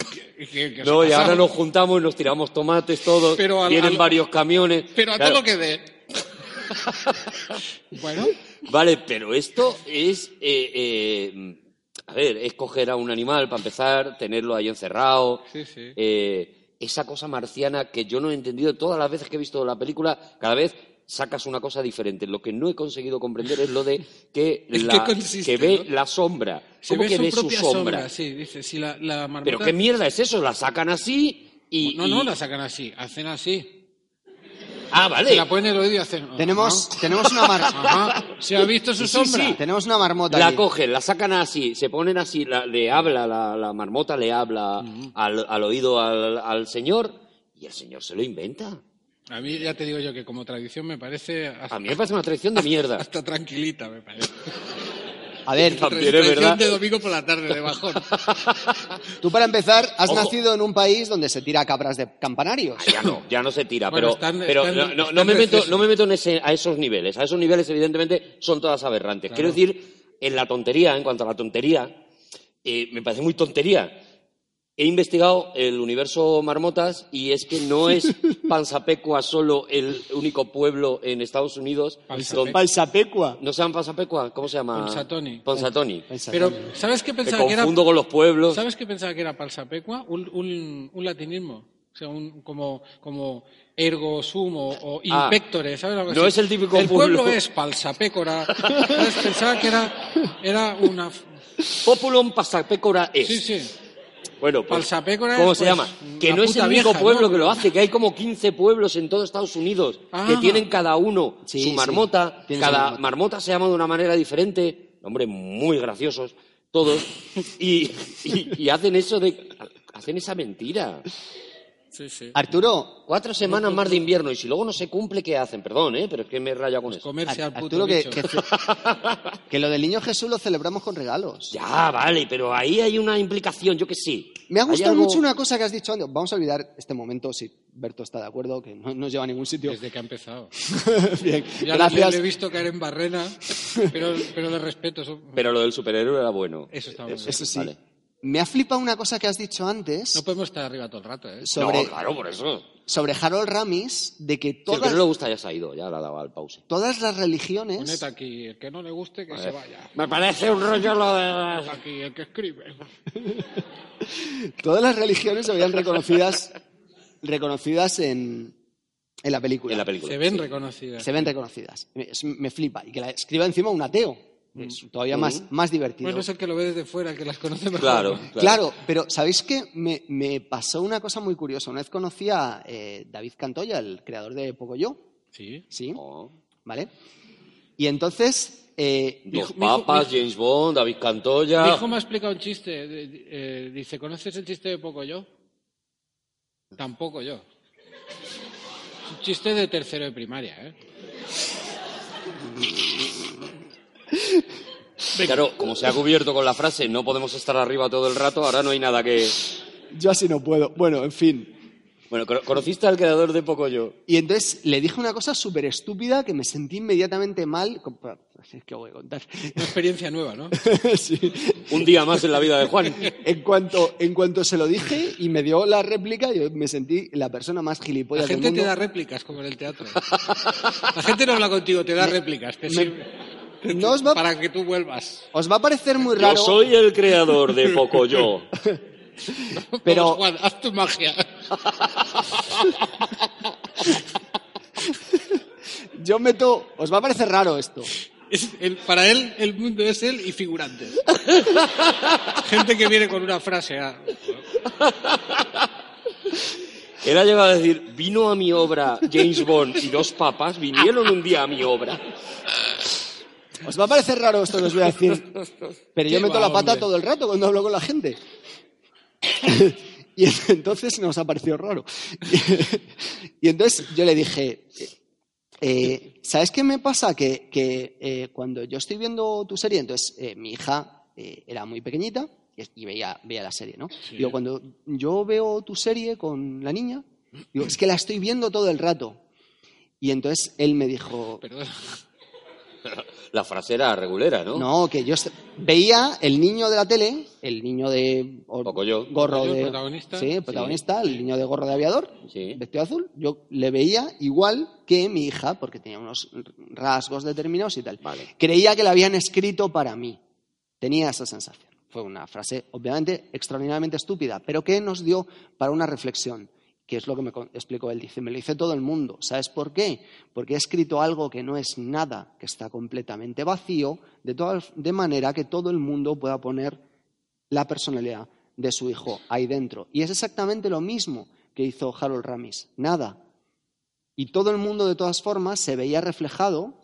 [SPEAKER 2] qué- qué os
[SPEAKER 1] No, y ahora nos juntamos y nos tiramos tomates todos,
[SPEAKER 2] Pero a-
[SPEAKER 1] vienen
[SPEAKER 2] a lo-
[SPEAKER 1] varios camiones.
[SPEAKER 2] Pero a
[SPEAKER 1] Claro,
[SPEAKER 2] todo lo que dé. bueno,
[SPEAKER 1] Vale, pero esto es, eh, eh, a ver, es coger a un animal para empezar, tenerlo ahí encerrado.
[SPEAKER 2] Sí, sí.
[SPEAKER 1] eh, esa cosa marciana que yo no he entendido todas las veces que he visto la película, cada vez sacas una cosa diferente. Lo que no he conseguido comprender es lo de que,
[SPEAKER 2] ¿En
[SPEAKER 1] la,
[SPEAKER 2] consiste,
[SPEAKER 1] que ve
[SPEAKER 2] no?
[SPEAKER 1] la sombra.
[SPEAKER 2] se
[SPEAKER 1] ¿Cómo
[SPEAKER 2] ve
[SPEAKER 1] que
[SPEAKER 2] su
[SPEAKER 1] ve su
[SPEAKER 2] propia
[SPEAKER 1] sombra?
[SPEAKER 2] Sí, dice, si la, la marmota...
[SPEAKER 1] Pero qué mierda es eso, la sacan así y...
[SPEAKER 2] No, no,
[SPEAKER 1] y-
[SPEAKER 2] la sacan así, hacen así.
[SPEAKER 1] Ah,
[SPEAKER 2] Se
[SPEAKER 1] vale.
[SPEAKER 2] la ponen en el oído y hacen...
[SPEAKER 3] Tenemos, tenemos una mar-
[SPEAKER 2] Ajá. ¿Se ha visto su
[SPEAKER 1] Sí,
[SPEAKER 2] sombra?
[SPEAKER 1] sí.
[SPEAKER 3] tenemos una marmota
[SPEAKER 1] La
[SPEAKER 3] allí.
[SPEAKER 1] cogen, la sacan así, se ponen así, la- le habla, la, la marmota le habla al, al oído al, al señor y el señor se lo inventa.
[SPEAKER 2] A mí ya te digo yo que como tradición me parece hasta,
[SPEAKER 1] A mí me parece una tradición de mierda.
[SPEAKER 2] hasta tranquilita, me parece.
[SPEAKER 3] A ver,
[SPEAKER 1] También es
[SPEAKER 2] Tradición
[SPEAKER 1] verdad.
[SPEAKER 2] de domingo por la tarde, de bajón.
[SPEAKER 3] tú para empezar has
[SPEAKER 1] Ojo.
[SPEAKER 3] nacido en un país donde se tira cabras de campanarios.
[SPEAKER 1] Ah, Ya no, ya no se tira,
[SPEAKER 2] Bueno,
[SPEAKER 1] pero,
[SPEAKER 2] están-
[SPEAKER 1] pero
[SPEAKER 2] están-
[SPEAKER 1] no, no-
[SPEAKER 2] están
[SPEAKER 1] no me
[SPEAKER 2] en
[SPEAKER 1] meto,
[SPEAKER 2] receso.
[SPEAKER 1] no me meto en ese- a esos niveles. A esos niveles, evidentemente, son todas aberrantes. Quiero decir, en la tontería, en cuanto a la tontería, eh, me parece muy tontería. He investigado el universo marmotas y es que no es Pansapecua solo el único pueblo en Estados Unidos.
[SPEAKER 2] Pansapecua.
[SPEAKER 1] donde-
[SPEAKER 3] Palsapecua.
[SPEAKER 1] ¿No se llama Pansapecua? ¿Cómo se llama?
[SPEAKER 2] Ponsatoni.
[SPEAKER 1] Ponsatoni.
[SPEAKER 2] Pero, ¿sabes qué
[SPEAKER 1] Me
[SPEAKER 2] pensaba que era?
[SPEAKER 1] confundo con los pueblos.
[SPEAKER 2] ¿Sabes qué pensaba que era Palsapecua? Un, un, un latinismo. O sea, un, como, como ergo sum o,
[SPEAKER 1] Ah,
[SPEAKER 2] impectore, ¿sabes? Algo
[SPEAKER 1] no
[SPEAKER 2] así.
[SPEAKER 1] es el típico
[SPEAKER 2] El pueblo
[SPEAKER 1] pueblo.
[SPEAKER 2] es Palsapécora. ¿Sabes? Pensaba que era, era una...
[SPEAKER 1] Populum Pasapecora es.
[SPEAKER 2] Sí, sí.
[SPEAKER 1] Bueno, pues,
[SPEAKER 2] Palsapécora
[SPEAKER 1] ¿cómo
[SPEAKER 2] es,
[SPEAKER 1] se
[SPEAKER 2] pues,
[SPEAKER 1] llama? Que no es el único
[SPEAKER 2] vieja,
[SPEAKER 1] pueblo
[SPEAKER 2] ¿no?
[SPEAKER 1] que lo hace, que hay como 15 pueblos en todo Estados Unidos
[SPEAKER 2] Ah.
[SPEAKER 1] que tienen cada uno
[SPEAKER 3] Sí,
[SPEAKER 1] su marmota, cada
[SPEAKER 3] marmota.
[SPEAKER 1] marmota. se llama de una manera diferente, hombre, muy graciosos todos, y, y- y hacen eso de, hacen esa mentira.
[SPEAKER 2] Sí, sí.
[SPEAKER 3] Arturo,
[SPEAKER 1] Cuatro semanas más de invierno, y si luego no se cumple, ¿qué hacen? Perdón, ¿eh? Pero es que me he rayado con eso.
[SPEAKER 2] Comerse al puto
[SPEAKER 3] Arturo que,
[SPEAKER 2] bicho.
[SPEAKER 3] que, que lo del niño Jesús lo celebramos con regalos.
[SPEAKER 1] Ya, vale, pero ahí hay una implicación, yo que sí.
[SPEAKER 3] Me ha gustado
[SPEAKER 1] algo-
[SPEAKER 3] mucho una cosa que has dicho antes. Vamos a olvidar este momento, si Berto está de acuerdo, que no nos lleva a ningún sitio.
[SPEAKER 2] Desde que ha empezado.
[SPEAKER 3] Bien,
[SPEAKER 2] Ya le-
[SPEAKER 3] gracias.
[SPEAKER 2] le he visto caer en barrena, pero, pero le respeto. eso-
[SPEAKER 1] Pero lo del superhéroe era bueno.
[SPEAKER 2] Eso está muy bien.
[SPEAKER 3] Eso sí.
[SPEAKER 1] Vale.
[SPEAKER 3] Me ha flipado una cosa que has dicho antes
[SPEAKER 2] No podemos estar arriba todo el rato, ¿eh?
[SPEAKER 3] sobre,
[SPEAKER 1] No, claro, por eso.
[SPEAKER 3] sobre Harold Ramis, de que
[SPEAKER 1] Si el que
[SPEAKER 3] todas,
[SPEAKER 1] no le gusta ya se ha ido, ya la daba al pause.
[SPEAKER 3] todas las religiones...
[SPEAKER 2] Poned aquí, el que no le guste, que se vaya.
[SPEAKER 1] Me parece un rollo lo de...
[SPEAKER 2] Aquí, el que escribe.
[SPEAKER 3] Todas las religiones se veían reconocidas, reconocidas en, en la película.
[SPEAKER 1] En la película.
[SPEAKER 2] Se ven reconocidas.
[SPEAKER 3] Se ven reconocidas. Me, me flipa. Y que la escriba encima un ateo. Es todavía más, más divertido.
[SPEAKER 2] Bueno, es el que lo ve desde fuera, el que las conoce mejor.
[SPEAKER 1] Claro, claro.
[SPEAKER 3] Claro, pero ¿sabéis qué? Me, me pasó una cosa muy curiosa. Una vez conocí a eh, David Cantoya, el creador de Pocoyo.
[SPEAKER 2] Sí.
[SPEAKER 3] ¿Sí?
[SPEAKER 1] Oh.
[SPEAKER 3] ¿Vale? Y entonces... eh,
[SPEAKER 1] Los
[SPEAKER 2] Mi mi
[SPEAKER 1] Papas,
[SPEAKER 2] mi-
[SPEAKER 1] James Bond, David
[SPEAKER 2] Mi
[SPEAKER 1] Cantoya.
[SPEAKER 2] hijo me ha explicado un chiste. eh, dice, ¿conoces el chiste de poco yo? Tampoco yo. Es un chiste de tercero de primaria, ¿eh?
[SPEAKER 1] Claro, como se ha cubierto con la frase no podemos estar arriba todo el rato, ahora no hay nada que...
[SPEAKER 3] yo así no puedo. Bueno, en fin.
[SPEAKER 1] Bueno, ¿cono- ¿conociste al creador de Pocoyo?
[SPEAKER 3] Y entonces le dije una cosa súper estúpida que me sentí inmediatamente mal. ¿Qué voy a contar?
[SPEAKER 2] Una experiencia nueva, ¿no?
[SPEAKER 3] sí.
[SPEAKER 1] Un día más en la vida de Juan.
[SPEAKER 3] En cuanto, en cuanto se lo dije y me dio la réplica, yo me sentí la persona más
[SPEAKER 2] La
[SPEAKER 3] gilipollas
[SPEAKER 2] gente
[SPEAKER 3] del
[SPEAKER 2] te
[SPEAKER 3] mundo.
[SPEAKER 2] da réplicas, como en el teatro. La gente no habla contigo, te da réplicas. Te sirve
[SPEAKER 3] No os va,
[SPEAKER 2] para que tú vuelvas.
[SPEAKER 3] os va a parecer muy
[SPEAKER 1] Yo
[SPEAKER 3] raro,
[SPEAKER 1] soy el creador de Pocoyo.
[SPEAKER 3] pero
[SPEAKER 2] Vamos, Juan, haz tu magia.
[SPEAKER 3] yo meto... Os va a parecer raro esto.
[SPEAKER 2] Es el- para él, el mundo es él y figurantes. Gente que viene con una frase. ah,
[SPEAKER 1] Él ha llegado a decir, vino a mi obra James Bond y dos papas vinieron un día a mi obra.
[SPEAKER 3] Os va a parecer raro esto que os voy a decir, pero yo meto
[SPEAKER 2] va,
[SPEAKER 3] la pata
[SPEAKER 2] hombre.
[SPEAKER 3] todo el rato cuando hablo con la gente. y entonces nos ha parecido raro. y entonces yo le dije, Eh, ¿Sabes qué me pasa? Que, que, eh, cuando yo estoy viendo tu serie, entonces eh, mi hija eh, era muy pequeñita y, y veía, veía la serie, ¿no?
[SPEAKER 2] Sí.
[SPEAKER 3] Digo, cuando yo veo tu serie con la niña, digo, es que la estoy viendo todo el rato. Y entonces él me dijo,
[SPEAKER 2] Perdón.
[SPEAKER 1] La frase era regulera, ¿no?
[SPEAKER 3] no, que yo veía el niño de la tele, el niño de o-
[SPEAKER 1] Pocoyo.
[SPEAKER 3] gorro de
[SPEAKER 2] protagonista.
[SPEAKER 3] sí, el protagonista, el niño de gorro de aviador,
[SPEAKER 1] Sí.
[SPEAKER 3] vestido azul, yo le veía igual que mi hija, porque tenía unos rasgos determinados y tal.
[SPEAKER 1] Vale.
[SPEAKER 3] Creía que la habían escrito para mí. Tenía esa sensación. Fue una frase, obviamente, extraordinariamente estúpida, pero que nos dio para una reflexión, que es lo que me explicó él. Dice, me lo dice todo el mundo. ¿Sabes por qué? Porque he escrito algo que no es nada, que está completamente vacío, de, de manera que todo el mundo pueda poner la personalidad de su hijo ahí dentro. Y es exactamente lo mismo que hizo Harold Ramis. Nada. Y todo el mundo, de todas formas, se veía reflejado,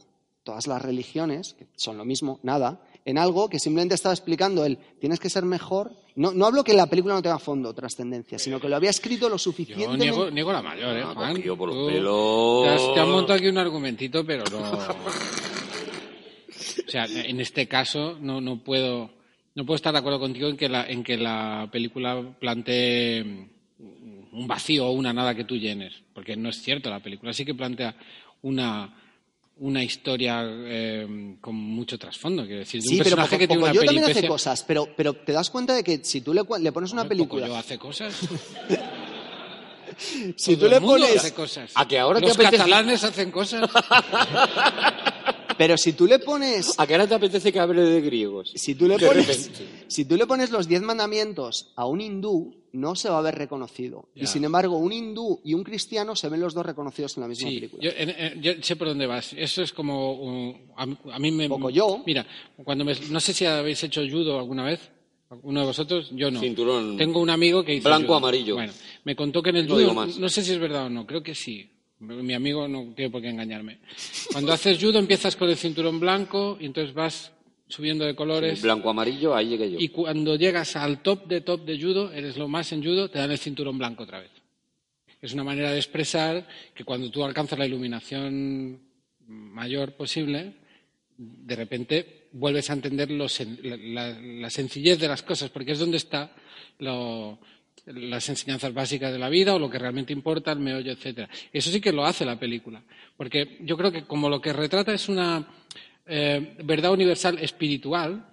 [SPEAKER 3] todas las religiones, que son lo mismo, nada, en algo que simplemente estaba explicando él, tienes que ser mejor. No, no hablo que la película no tenga fondo, trascendencia, sino que lo había escrito lo
[SPEAKER 2] Yo
[SPEAKER 3] suficientemente...
[SPEAKER 2] niego, niego la mayor, ¿eh,
[SPEAKER 1] Ah,
[SPEAKER 2] Juan?
[SPEAKER 1] cogido por los
[SPEAKER 2] Tú
[SPEAKER 1] pelos.
[SPEAKER 2] Te has, te has montado aquí un argumentito, pero no... O sea, en este caso no, no puedo no puedo estar de acuerdo contigo en que la, en que la película plantee un vacío o una nada que tú llenes, porque no es cierto. La película sí que plantea una una historia eh, con mucho trasfondo, quiero decir, de un
[SPEAKER 3] Sí, pero
[SPEAKER 2] personaje
[SPEAKER 3] Poco-
[SPEAKER 2] que tiene una
[SPEAKER 3] Pocoyo también hace cosas, pero, pero te das cuenta de que si tú le, pones una película...
[SPEAKER 2] Pocoyo hace cosas.
[SPEAKER 3] Si
[SPEAKER 2] Todo
[SPEAKER 3] tú le
[SPEAKER 2] el mundo
[SPEAKER 3] pones...
[SPEAKER 2] hace cosas.
[SPEAKER 1] ¿A que ahora te
[SPEAKER 2] Los
[SPEAKER 1] apetece-
[SPEAKER 2] catalanes hacen cosas.
[SPEAKER 3] Pero si tú le pones...
[SPEAKER 1] ¿A qué ahora te apetece que hable de griegos?
[SPEAKER 3] Si tú, le
[SPEAKER 1] De
[SPEAKER 3] pones, si tú le pones los diez mandamientos a un hindú, no se va a ver reconocido.
[SPEAKER 2] Ya.
[SPEAKER 3] Y sin embargo, un hindú y un cristiano se ven los dos reconocidos en la misma
[SPEAKER 2] Sí,
[SPEAKER 3] película.
[SPEAKER 2] yo, en- en- yo sé por dónde vas. Eso es como. a, a mí me.
[SPEAKER 3] Poco yo.
[SPEAKER 2] Mira, cuando me- no sé si habéis hecho judo alguna vez. ¿Uno de vosotros? Yo no.
[SPEAKER 1] Cinturón
[SPEAKER 2] Tengo un amigo que hizo.
[SPEAKER 1] blanco,
[SPEAKER 2] judo.
[SPEAKER 1] amarillo.
[SPEAKER 2] Bueno, me contó que en el
[SPEAKER 1] No digo
[SPEAKER 2] judo.
[SPEAKER 1] más.
[SPEAKER 2] No sé si es verdad o no, creo que sí. Mi amigo no tiene por qué engañarme. Cuando haces judo empiezas con el cinturón blanco y entonces vas subiendo de colores.
[SPEAKER 1] Blanco, amarillo, ahí llegué yo.
[SPEAKER 2] Y cuando llegas al top de top de judo, eres lo más en judo, te dan el cinturón blanco otra vez. Es una manera de expresar que cuando tú alcanzas la iluminación mayor posible, de repente vuelves a entender la sencillez de las cosas, porque es donde está lo- las enseñanzas básicas de la vida o lo que realmente importa, el meollo, etcétera. Eso sí que lo hace la película, porque yo creo que como lo que retrata es una eh, verdad universal espiritual,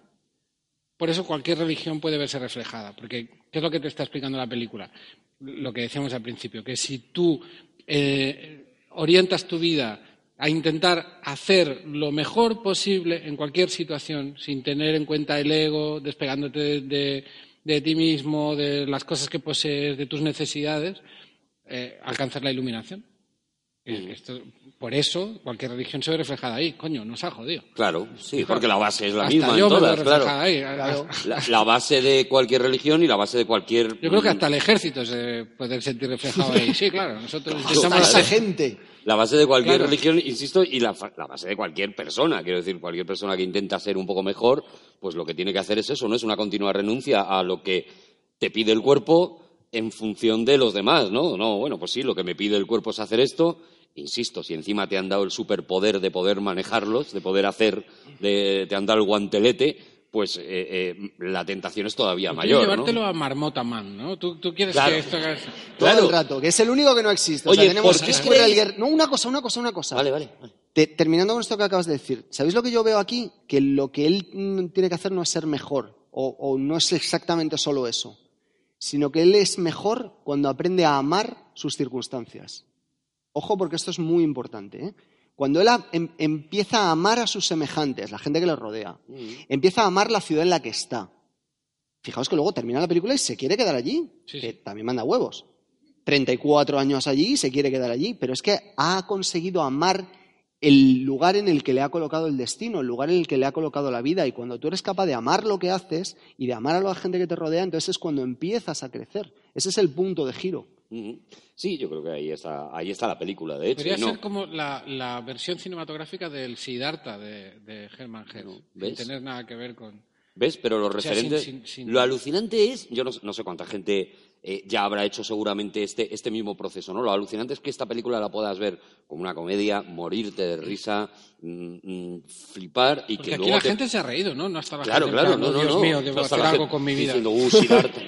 [SPEAKER 2] por eso cualquier religión puede verse reflejada, porque ¿qué es lo que te está explicando la película? Lo que decíamos al principio, que si tú eh, orientas tu vida a intentar hacer lo mejor posible en cualquier situación, sin tener en cuenta el ego, despegándote de, ti mismo, de las cosas que posees, de tus necesidades, eh, alcanzas la iluminación.
[SPEAKER 1] Mm.
[SPEAKER 2] Esto- por eso cualquier religión se ve reflejada ahí. Coño, nos ha jodido.
[SPEAKER 1] Claro, sí, porque la base es la
[SPEAKER 2] Hasta
[SPEAKER 1] misma
[SPEAKER 2] yo
[SPEAKER 1] en
[SPEAKER 2] me
[SPEAKER 1] todas,
[SPEAKER 2] veo
[SPEAKER 1] claro.
[SPEAKER 2] reflejada ahí.
[SPEAKER 1] La, la base de cualquier religión y la base de cualquier...
[SPEAKER 2] Yo creo que hasta el ejército se puede sentir reflejado ahí. Sí, claro. Nosotros
[SPEAKER 3] Hasta esa gente.
[SPEAKER 1] La base de cualquier
[SPEAKER 2] Claro.
[SPEAKER 1] religión, insisto, y la base de cualquier persona. Quiero decir, cualquier persona que intenta ser un poco mejor, pues lo que tiene que hacer es eso, no es una continua renuncia a lo que te pide el cuerpo en función de los demás, ¿no? No, bueno, pues sí, lo que me pide el cuerpo es hacer esto. Insisto, si encima te han dado el superpoder de poder manejarlos, de poder hacer, de- te han dado el guantelete, pues eh, eh, la tentación es todavía
[SPEAKER 2] Tú
[SPEAKER 1] mayor,
[SPEAKER 2] llevártelo a Marmota Man, ¿no? Tú, tú quieres
[SPEAKER 1] Claro.
[SPEAKER 2] que esto.
[SPEAKER 3] Todo
[SPEAKER 1] Claro.
[SPEAKER 3] el rato, que es el único que no existe. O sea,
[SPEAKER 1] Oye,
[SPEAKER 3] tenemos
[SPEAKER 1] ¿por qué
[SPEAKER 3] el No, una cosa, una cosa, una cosa.
[SPEAKER 1] Vale, vale. vale.
[SPEAKER 3] Te- terminando con esto que acabas de decir, ¿sabéis lo que yo veo aquí? Que lo que él mm, tiene que hacer no es ser mejor, o, o no es exactamente solo eso, sino que él es mejor cuando aprende a amar sus circunstancias. Ojo, porque esto es muy importante. ¿eh? Cuando él a- em- empieza a amar a sus semejantes, la gente que le rodea, empieza a amar la ciudad en la que está. Fijaos que luego termina la película y se quiere quedar allí,
[SPEAKER 2] Sí,
[SPEAKER 3] que
[SPEAKER 2] sí.
[SPEAKER 3] también manda huevos. 34 años allí y se quiere quedar allí, pero es que ha conseguido amar el lugar en el que le ha colocado el destino, el lugar en el que le ha colocado la vida. Y cuando tú eres capaz de amar lo que haces y de amar a la gente que te rodea, entonces es cuando empiezas a crecer. Ese es el punto de giro.
[SPEAKER 1] Sí, yo creo que ahí está, ahí está la película, de hecho.
[SPEAKER 2] Podría
[SPEAKER 1] no.
[SPEAKER 2] ser como la, la versión cinematográfica del Siddhartha de, de Hermann Hesse,
[SPEAKER 1] No,
[SPEAKER 2] sin tener nada que ver con...
[SPEAKER 1] ¿Ves? Pero los
[SPEAKER 2] sea, sin-
[SPEAKER 1] referentes.
[SPEAKER 2] sin- sin-
[SPEAKER 1] Lo alucinante es. Yo no, no sé cuánta gente eh, ya habrá hecho seguramente este, este mismo proceso, ¿no? Lo alucinante es que esta película la puedas ver como una comedia, morirte de risa, mm, mm, flipar y
[SPEAKER 2] Porque
[SPEAKER 1] que
[SPEAKER 2] aquí
[SPEAKER 1] luego
[SPEAKER 2] la
[SPEAKER 1] te-
[SPEAKER 2] gente se ha reído, ¿no? No está la
[SPEAKER 1] Claro,
[SPEAKER 2] gente
[SPEAKER 1] claro,
[SPEAKER 2] plan,
[SPEAKER 1] no,
[SPEAKER 2] "Oh,
[SPEAKER 1] no,
[SPEAKER 2] Dios
[SPEAKER 1] no.
[SPEAKER 2] mío, debo hacer algo con mi vida.
[SPEAKER 1] Diciendo, "Uh, Siddhartha,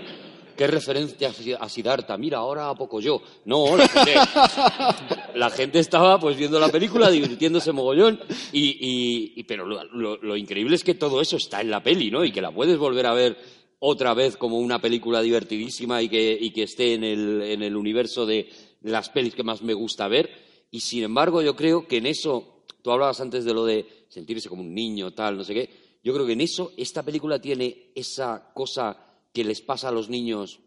[SPEAKER 1] qué referencia a Siddhartha, mira, ahora a poco yo. No, la gente, la gente estaba pues viendo la película, divirtiéndose mogollón, y, y- y- pero lo, lo- lo increíble es que todo eso está en la peli, ¿no? Y que la puedes volver a ver otra vez como una película divertidísima y que, y que esté en el, en el universo de las pelis que más me gusta ver. Y sin embargo, yo creo que en eso, tú hablabas antes de lo de sentirse como un niño, tal, no sé qué. Yo creo que en eso esta película tiene esa cosa que les pasa a los niños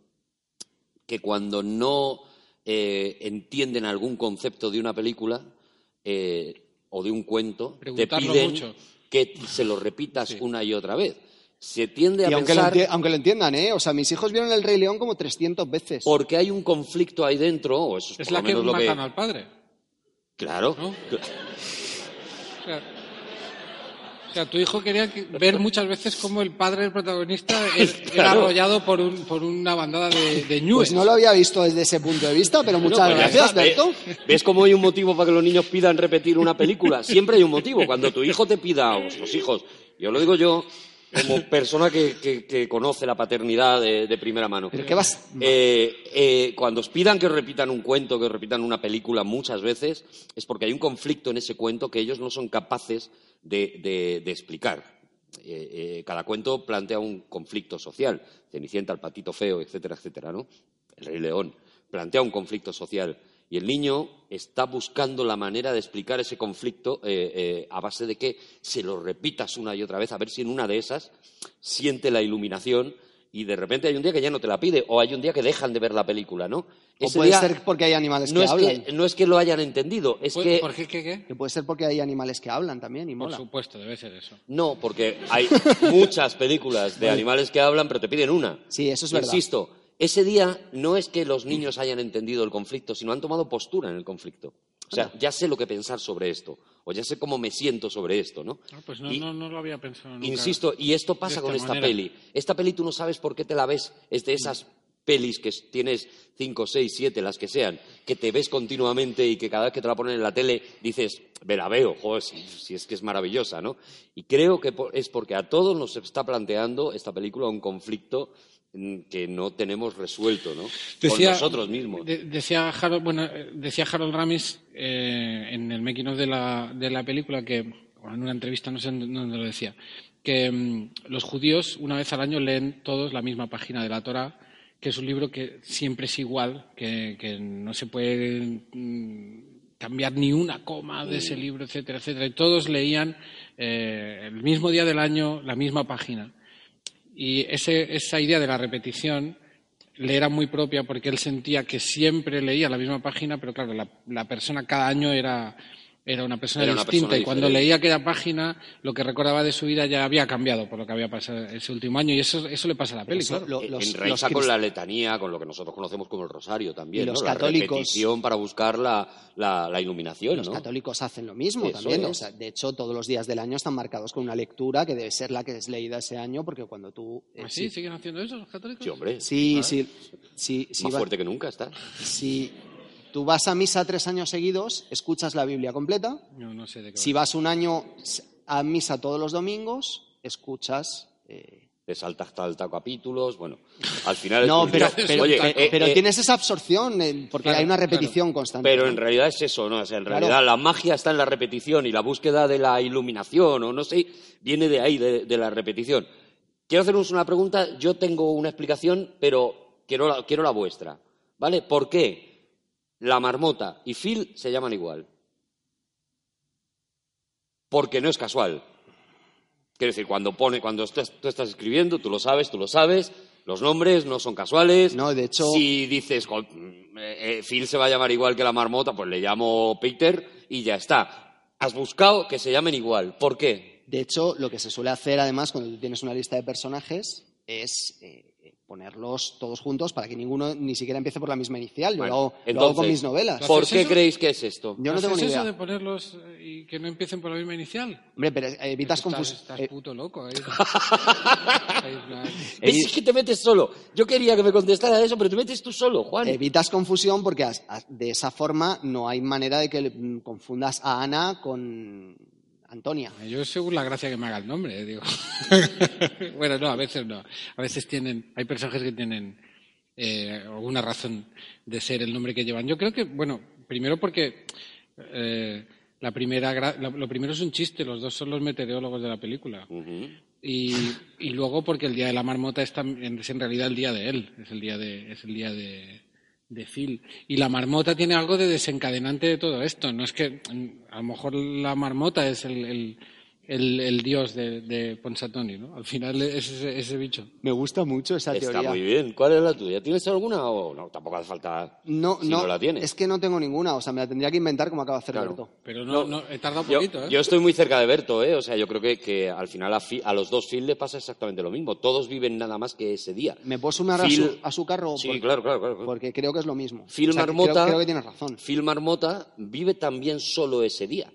[SPEAKER 1] que cuando no eh, entienden algún concepto de una película eh, o de un cuento, te piden
[SPEAKER 2] mucho.
[SPEAKER 1] que se lo repitas una y otra vez. Se tiende a
[SPEAKER 3] Y aunque lo,
[SPEAKER 1] pensar
[SPEAKER 3] aunque lo entiendan, ¿eh? O sea, mis hijos vieron El Rey León como 300 veces.
[SPEAKER 1] porque hay un conflicto ahí dentro, o eso es,
[SPEAKER 2] Es
[SPEAKER 1] por
[SPEAKER 2] la
[SPEAKER 1] lo
[SPEAKER 2] que
[SPEAKER 1] menos lo
[SPEAKER 2] matan
[SPEAKER 1] que...
[SPEAKER 2] al padre.
[SPEAKER 1] Claro.
[SPEAKER 2] ¿no? O sea, o sea, tu hijo quería que- ver muchas veces cómo el padre del protagonista er- era
[SPEAKER 1] Claro.
[SPEAKER 2] arrollado por, un, por una bandada de, de.
[SPEAKER 3] Pues no lo había visto desde ese punto de vista, pero muchas
[SPEAKER 1] Bueno, pues
[SPEAKER 3] gracias, Berto.
[SPEAKER 1] ¿Ves cómo hay un motivo para que los niños pidan repetir una película? Siempre hay un motivo. Cuando tu hijo te pida, o los hijos, yo lo digo yo como persona que, que- que conoce la paternidad de, de primera mano.
[SPEAKER 3] ¿Pero qué vas?
[SPEAKER 1] Eh, eh, cuando os pidan que os repitan un cuento, que os repitan una película muchas veces, es porque hay un conflicto en ese cuento que ellos no son capaces de, explicar. Eh, eh, cada cuento plantea un conflicto social. Cenicienta, el patito feo, etcétera, etcétera, ¿no? El Rey León plantea un conflicto social. Y el niño está buscando la manera de explicar ese conflicto eh, a base de que se lo repitas una y otra vez, a ver si en una de esas siente la iluminación y de repente hay un día que ya no te la pide o hay un día que dejan de ver la película, ¿no?
[SPEAKER 3] O
[SPEAKER 1] Ese
[SPEAKER 3] puede
[SPEAKER 1] día
[SPEAKER 3] ser porque hay animales
[SPEAKER 1] no
[SPEAKER 3] que
[SPEAKER 1] es
[SPEAKER 3] hablan.
[SPEAKER 1] que, no es que lo hayan entendido, es
[SPEAKER 2] ¿Por,
[SPEAKER 1] que
[SPEAKER 2] por qué, qué, qué?
[SPEAKER 3] Que puede ser porque hay animales que hablan también y
[SPEAKER 2] Por
[SPEAKER 3] mola.
[SPEAKER 2] supuesto, debe ser eso.
[SPEAKER 1] no, porque hay muchas películas de animales que hablan, pero te piden una.
[SPEAKER 3] Sí, eso es verdad.
[SPEAKER 1] Insisto, ese día no es que los niños hayan entendido el conflicto, sino han tomado postura en el conflicto. O sea, ya sé lo que pensar sobre esto, o ya sé cómo me siento sobre esto, ¿no?
[SPEAKER 2] Ah, pues no,
[SPEAKER 1] Y-
[SPEAKER 2] no, no lo había pensado nunca.
[SPEAKER 1] Insisto, y esto pasa con
[SPEAKER 2] esta manera.
[SPEAKER 1] peli. Esta peli tú no sabes por qué te la ves, es de esas pelis que tienes cinco, seis, siete, las que sean, que te ves continuamente y que cada vez que te la ponen en la tele dices, me la veo, joder, si, si es que es maravillosa, ¿no? Y creo que es porque a todos nos está planteando esta película un conflicto mm, que no tenemos resuelto, ¿no? con nosotros mismos.
[SPEAKER 2] de- decía Harold, bueno, eh, decía Harold Ramis eh, en el making of de la, de la película que, o en una entrevista, no sé dónde lo decía, que mm, los judíos una vez al año leen todos la misma página de la Torah, que es un libro que siempre es igual, que, que no se puede mm, cambiar ni una coma de ese libro, etcétera, etcétera. Y todos leían eh, el mismo día del año la misma página. Y ese- esa idea de la repetición le era muy propia porque él sentía que siempre leía la misma página, pero claro, la, la persona cada año era, era una persona
[SPEAKER 1] Era una
[SPEAKER 2] distinta
[SPEAKER 1] persona
[SPEAKER 2] y cuando leía aquella página lo que recordaba de su vida ya había cambiado por lo que había pasado ese último año y eso, eso le pasa a la peli, claro.
[SPEAKER 3] lo-
[SPEAKER 1] En-
[SPEAKER 3] los-
[SPEAKER 1] en raíza
[SPEAKER 3] los
[SPEAKER 1] con la letanía, con lo que nosotros conocemos como el rosario también,
[SPEAKER 3] Y los
[SPEAKER 1] ¿no? La
[SPEAKER 3] católicos-
[SPEAKER 1] repetición para buscar la, la- la iluminación,
[SPEAKER 3] Los
[SPEAKER 1] ¿no?
[SPEAKER 3] católicos hacen lo mismo
[SPEAKER 1] Eso
[SPEAKER 3] también. O sea, de hecho, todos los días del año están marcados con una lectura que debe ser la que es leída ese año, porque cuando tú. eh,
[SPEAKER 2] ¿Ah, sí? ¿Siguen haciendo eso los católicos?
[SPEAKER 1] Sí, hombre.
[SPEAKER 3] Sí, sí, sí, sí,
[SPEAKER 1] Más
[SPEAKER 3] va-
[SPEAKER 1] fuerte que nunca está.
[SPEAKER 3] si tú vas a misa tres años seguidos, escuchas la Biblia completa.
[SPEAKER 2] No, no sé de qué
[SPEAKER 3] Si
[SPEAKER 2] va.
[SPEAKER 3] vas un año a misa todos los domingos, escuchas. eh,
[SPEAKER 1] Te saltas salta capítulos, bueno, al final...
[SPEAKER 3] No,
[SPEAKER 1] es-
[SPEAKER 3] pero, pero,
[SPEAKER 1] oye,
[SPEAKER 3] pero-
[SPEAKER 1] eh,
[SPEAKER 3] pero
[SPEAKER 1] eh,
[SPEAKER 3] tienes esa absorción, eh, porque
[SPEAKER 2] Claro,
[SPEAKER 3] hay una repetición constante.
[SPEAKER 1] Pero en realidad es eso, ¿no? O sea, en
[SPEAKER 3] Claro.
[SPEAKER 1] realidad la magia está en la repetición y la búsqueda de la iluminación, o no sé, viene de ahí, de, de la repetición. Quiero haceros una pregunta, yo tengo una explicación, pero quiero la, quiero la vuestra, ¿vale? ¿Por qué la marmota y Phil se llaman igual? Porque no es casual. Quiero decir, cuando pone, cuando estás- tú estás escribiendo, tú lo sabes, tú lo sabes, los nombres no son casuales.
[SPEAKER 3] No, de hecho-
[SPEAKER 1] Si dices, "Jo, mm, eh, eh, Phil se va a llamar igual que la marmota, pues le llamo Peter y ya está. Has buscado que se llamen igual. ¿Por qué?
[SPEAKER 3] De hecho, lo que se suele hacer además cuando tú tienes una lista de personajes es eh, ponerlos todos juntos para que ninguno ni siquiera empiece por la misma inicial. Yo
[SPEAKER 1] Bueno,
[SPEAKER 3] lo, hago- lo hago
[SPEAKER 1] entonces,
[SPEAKER 3] con mis novelas.
[SPEAKER 1] ¿Por
[SPEAKER 2] ¿Haces
[SPEAKER 1] qué
[SPEAKER 2] eso?
[SPEAKER 1] creéis que es esto?
[SPEAKER 3] Yo no
[SPEAKER 2] ¿Haces
[SPEAKER 3] tengo ni
[SPEAKER 2] eso
[SPEAKER 3] idea.
[SPEAKER 2] de ponerlos eh, y que no empiecen por la misma inicial?
[SPEAKER 3] Hombre, pero evitas
[SPEAKER 2] Estás,
[SPEAKER 3] confusión.
[SPEAKER 2] estás
[SPEAKER 3] eh,
[SPEAKER 2] puto loco. ¿eh?
[SPEAKER 1] Es que te metes solo. Yo quería que me contestara eso, pero te metes tú solo, Juan.
[SPEAKER 3] Evitas confusión porque de esa forma no hay manera de que mm, confundas a Ana con Antonia.
[SPEAKER 2] Yo según la gracia que me haga el nombre, eh, digo. bueno, no, a veces no. A veces tienen, hay personajes que tienen eh, alguna razón de ser el nombre que llevan. Yo creo que, bueno, primero porque eh, la primera, lo, primero es un chiste, los dos son los meteorólogos de la película. Y, y luego porque el día de la marmota es en realidad el día de él, es el día de, es el día de, de Phil. Y la marmota tiene algo de desencadenante de todo esto. No es que mm, a lo mejor la marmota es el, el, el- el dios de, de Ponsatoni, ¿no? Al final es ese, ese bicho.
[SPEAKER 3] Me gusta mucho esa
[SPEAKER 1] Está
[SPEAKER 3] teoría.
[SPEAKER 1] muy bien. ¿Cuál es la tuya? ¿Tienes alguna o no? Tampoco hace falta.
[SPEAKER 3] No,
[SPEAKER 1] si
[SPEAKER 3] no,
[SPEAKER 1] no la tienes.
[SPEAKER 3] es que no tengo ninguna, o sea, me la tendría que inventar como acaba de hacer
[SPEAKER 1] Claro.
[SPEAKER 3] Berto.
[SPEAKER 2] Pero no,
[SPEAKER 1] No,
[SPEAKER 2] no, he tardado
[SPEAKER 1] Yo,
[SPEAKER 2] poquito, ¿eh?
[SPEAKER 1] yo estoy muy cerca de Berto, ¿eh? O sea, yo creo que, que al final a, Fi- a los dos Phil le pasa exactamente lo mismo. Todos viven nada más que ese día.
[SPEAKER 3] ¿Me puedo sumar a, su, a su carro?
[SPEAKER 1] Sí, claro, claro, claro. claro.
[SPEAKER 3] Porque creo que es lo mismo.
[SPEAKER 1] Phil
[SPEAKER 3] O sea, que
[SPEAKER 1] Marmota,
[SPEAKER 3] Creo, creo que tienes razón.
[SPEAKER 1] Phil Marmota vive también solo ese día.